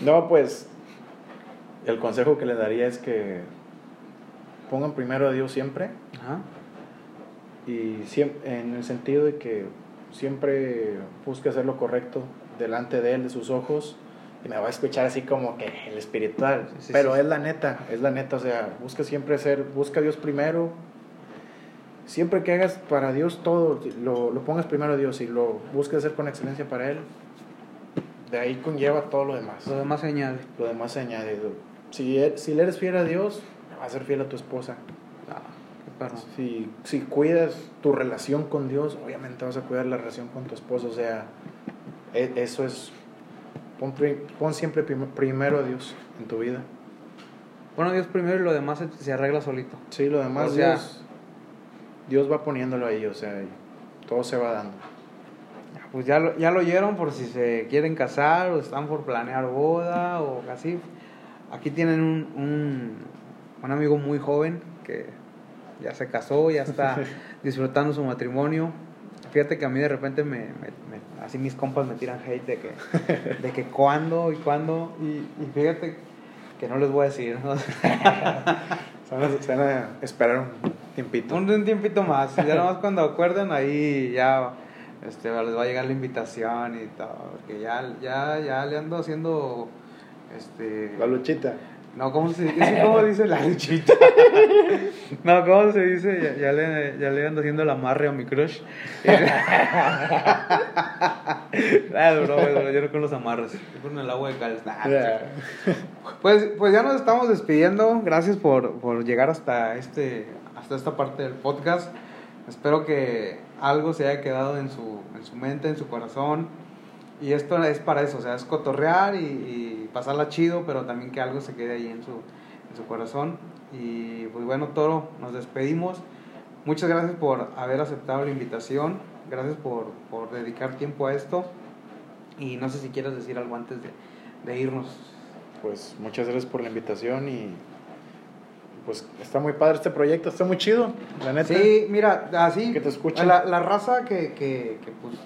no, pues el consejo que le daría es que pongan primero a Dios siempre. Ajá. Y siempre, en el sentido de que siempre busque hacer lo correcto delante de Él, de sus ojos. Y me va a escuchar así como que el espiritual. Sí, sí, pero sí. es la neta, es la neta. O sea, busca siempre ser, busca a Dios primero. Siempre que hagas para Dios todo, lo, lo pongas primero a Dios y lo busques hacer con excelencia para Él. De ahí conlleva todo lo demás. Lo demás se añade. Lo demás se añade. Si, e- si le eres fiel a Dios, vas a ser fiel a tu esposa. Si, si cuidas tu relación con Dios, obviamente vas a cuidar la relación con tu esposo. O sea, e- eso es. Pon, pon siempre prim- primero a Dios en tu vida. Bueno, Dios primero y lo demás se, se arregla solito. Sí, lo demás O sea- Dios, Dios va poniéndolo ahí, o sea, todo se va dando. Pues ya lo, ya lo oyeron por si se quieren casar o están por planear boda o así. Aquí tienen un, un, un amigo muy joven que ya se casó, ya está disfrutando su matrimonio. Fíjate que a mí de repente me, me- me- así mis compas me tiran hate de que, de que cuándo y cuándo. Y, y fíjate que no les voy a decir. ¿no? Se van, a, se van a esperar un tiempito. Un, un tiempito más. Ya nomás cuando acuerden ahí ya este, les va a llegar la invitación y todo. Porque ya, ya, ya le ando haciendo. Este, La luchita. No, ¿cómo se dice? ¿Cómo dice la luchita? no, ¿cómo se dice? Ya, ya le, ya le ando haciendo el amarre a mi crush. Ah, bro, bro, yo no con los amarres. Yo con el agua de cal. Nah. Pues, pues ya nos estamos despidiendo. Gracias por, por llegar hasta, este, hasta esta parte del podcast. Espero que algo se haya quedado en su, en su mente, en su corazón. Y esto es para eso, o sea, es cotorrear y, y pasarla chido, pero también que algo se quede ahí en su, en su corazón. Y pues bueno, Toro, nos despedimos. Muchas gracias por haber aceptado la invitación. Gracias por, por dedicar tiempo a esto. Y no sé si quieres decir algo antes de, de irnos. Pues muchas gracias por la invitación y pues está muy padre este proyecto, está muy chido, la neta. Sí, mira, así. Que te escuchen. La, la raza que, que, que, pues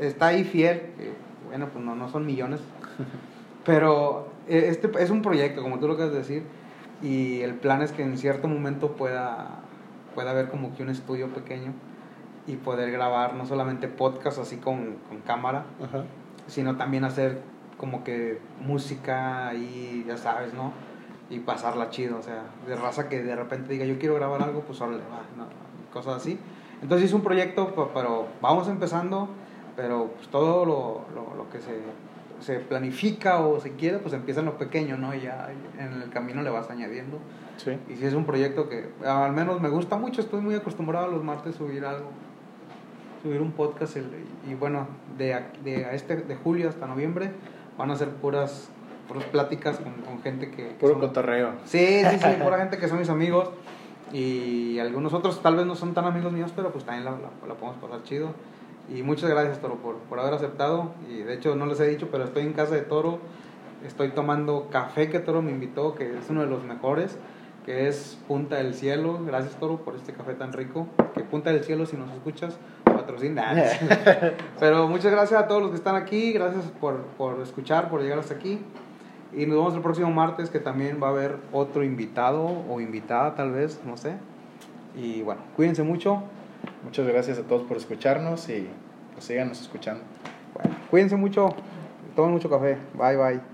está ahí fiel, que bueno, pues no, no son millones. pero eh, este es un proyecto, como tú lo de decir, y el plan es que en cierto momento pueda, pueda haber como que un estudio pequeño y poder grabar no solamente podcast así con, con cámara, Ajá. sino también hacer como que música y ya sabes, ¿no? Y pasarla chido, o sea, de raza que de repente diga yo quiero grabar algo, pues órale, va, no, cosas así. Entonces es un proyecto, pero vamos empezando, pero pues todo lo, lo, lo que se, se planifica o se quiere, pues empieza en lo pequeño, ¿no? Y ya en el camino le vas añadiendo. Sí. Y si es un proyecto que al menos me gusta mucho, estoy muy acostumbrado a los martes subir algo, subir un podcast. el- y bueno, de, a- de a este, de julio hasta noviembre van a ser puras, puras pláticas con, con gente que... que Puro son- cotorreo. Sí, sí, sí, pura gente que son mis amigos. Y algunos otros tal vez no son tan amigos míos, pero pues también la, la, la podemos pasar chido. Y muchas gracias, Toro, por, por haber aceptado. Y de hecho, no les he dicho, pero estoy en casa de Toro. Estoy tomando café que Toro me invitó, que es uno de los mejores, que es Punta del Cielo. Gracias, Toro, por este café tan rico. Que Punta del Cielo, si nos escuchas, patrocina. pero muchas gracias a todos los que están aquí. Gracias por, por escuchar, por llegar hasta aquí. Y nos vemos el próximo martes que también va a haber otro invitado o invitada tal vez, no sé. Y bueno, cuídense mucho. Muchas gracias a todos por escucharnos y pues síganos escuchando. Cuídense mucho. Tomen mucho café. Bye bye.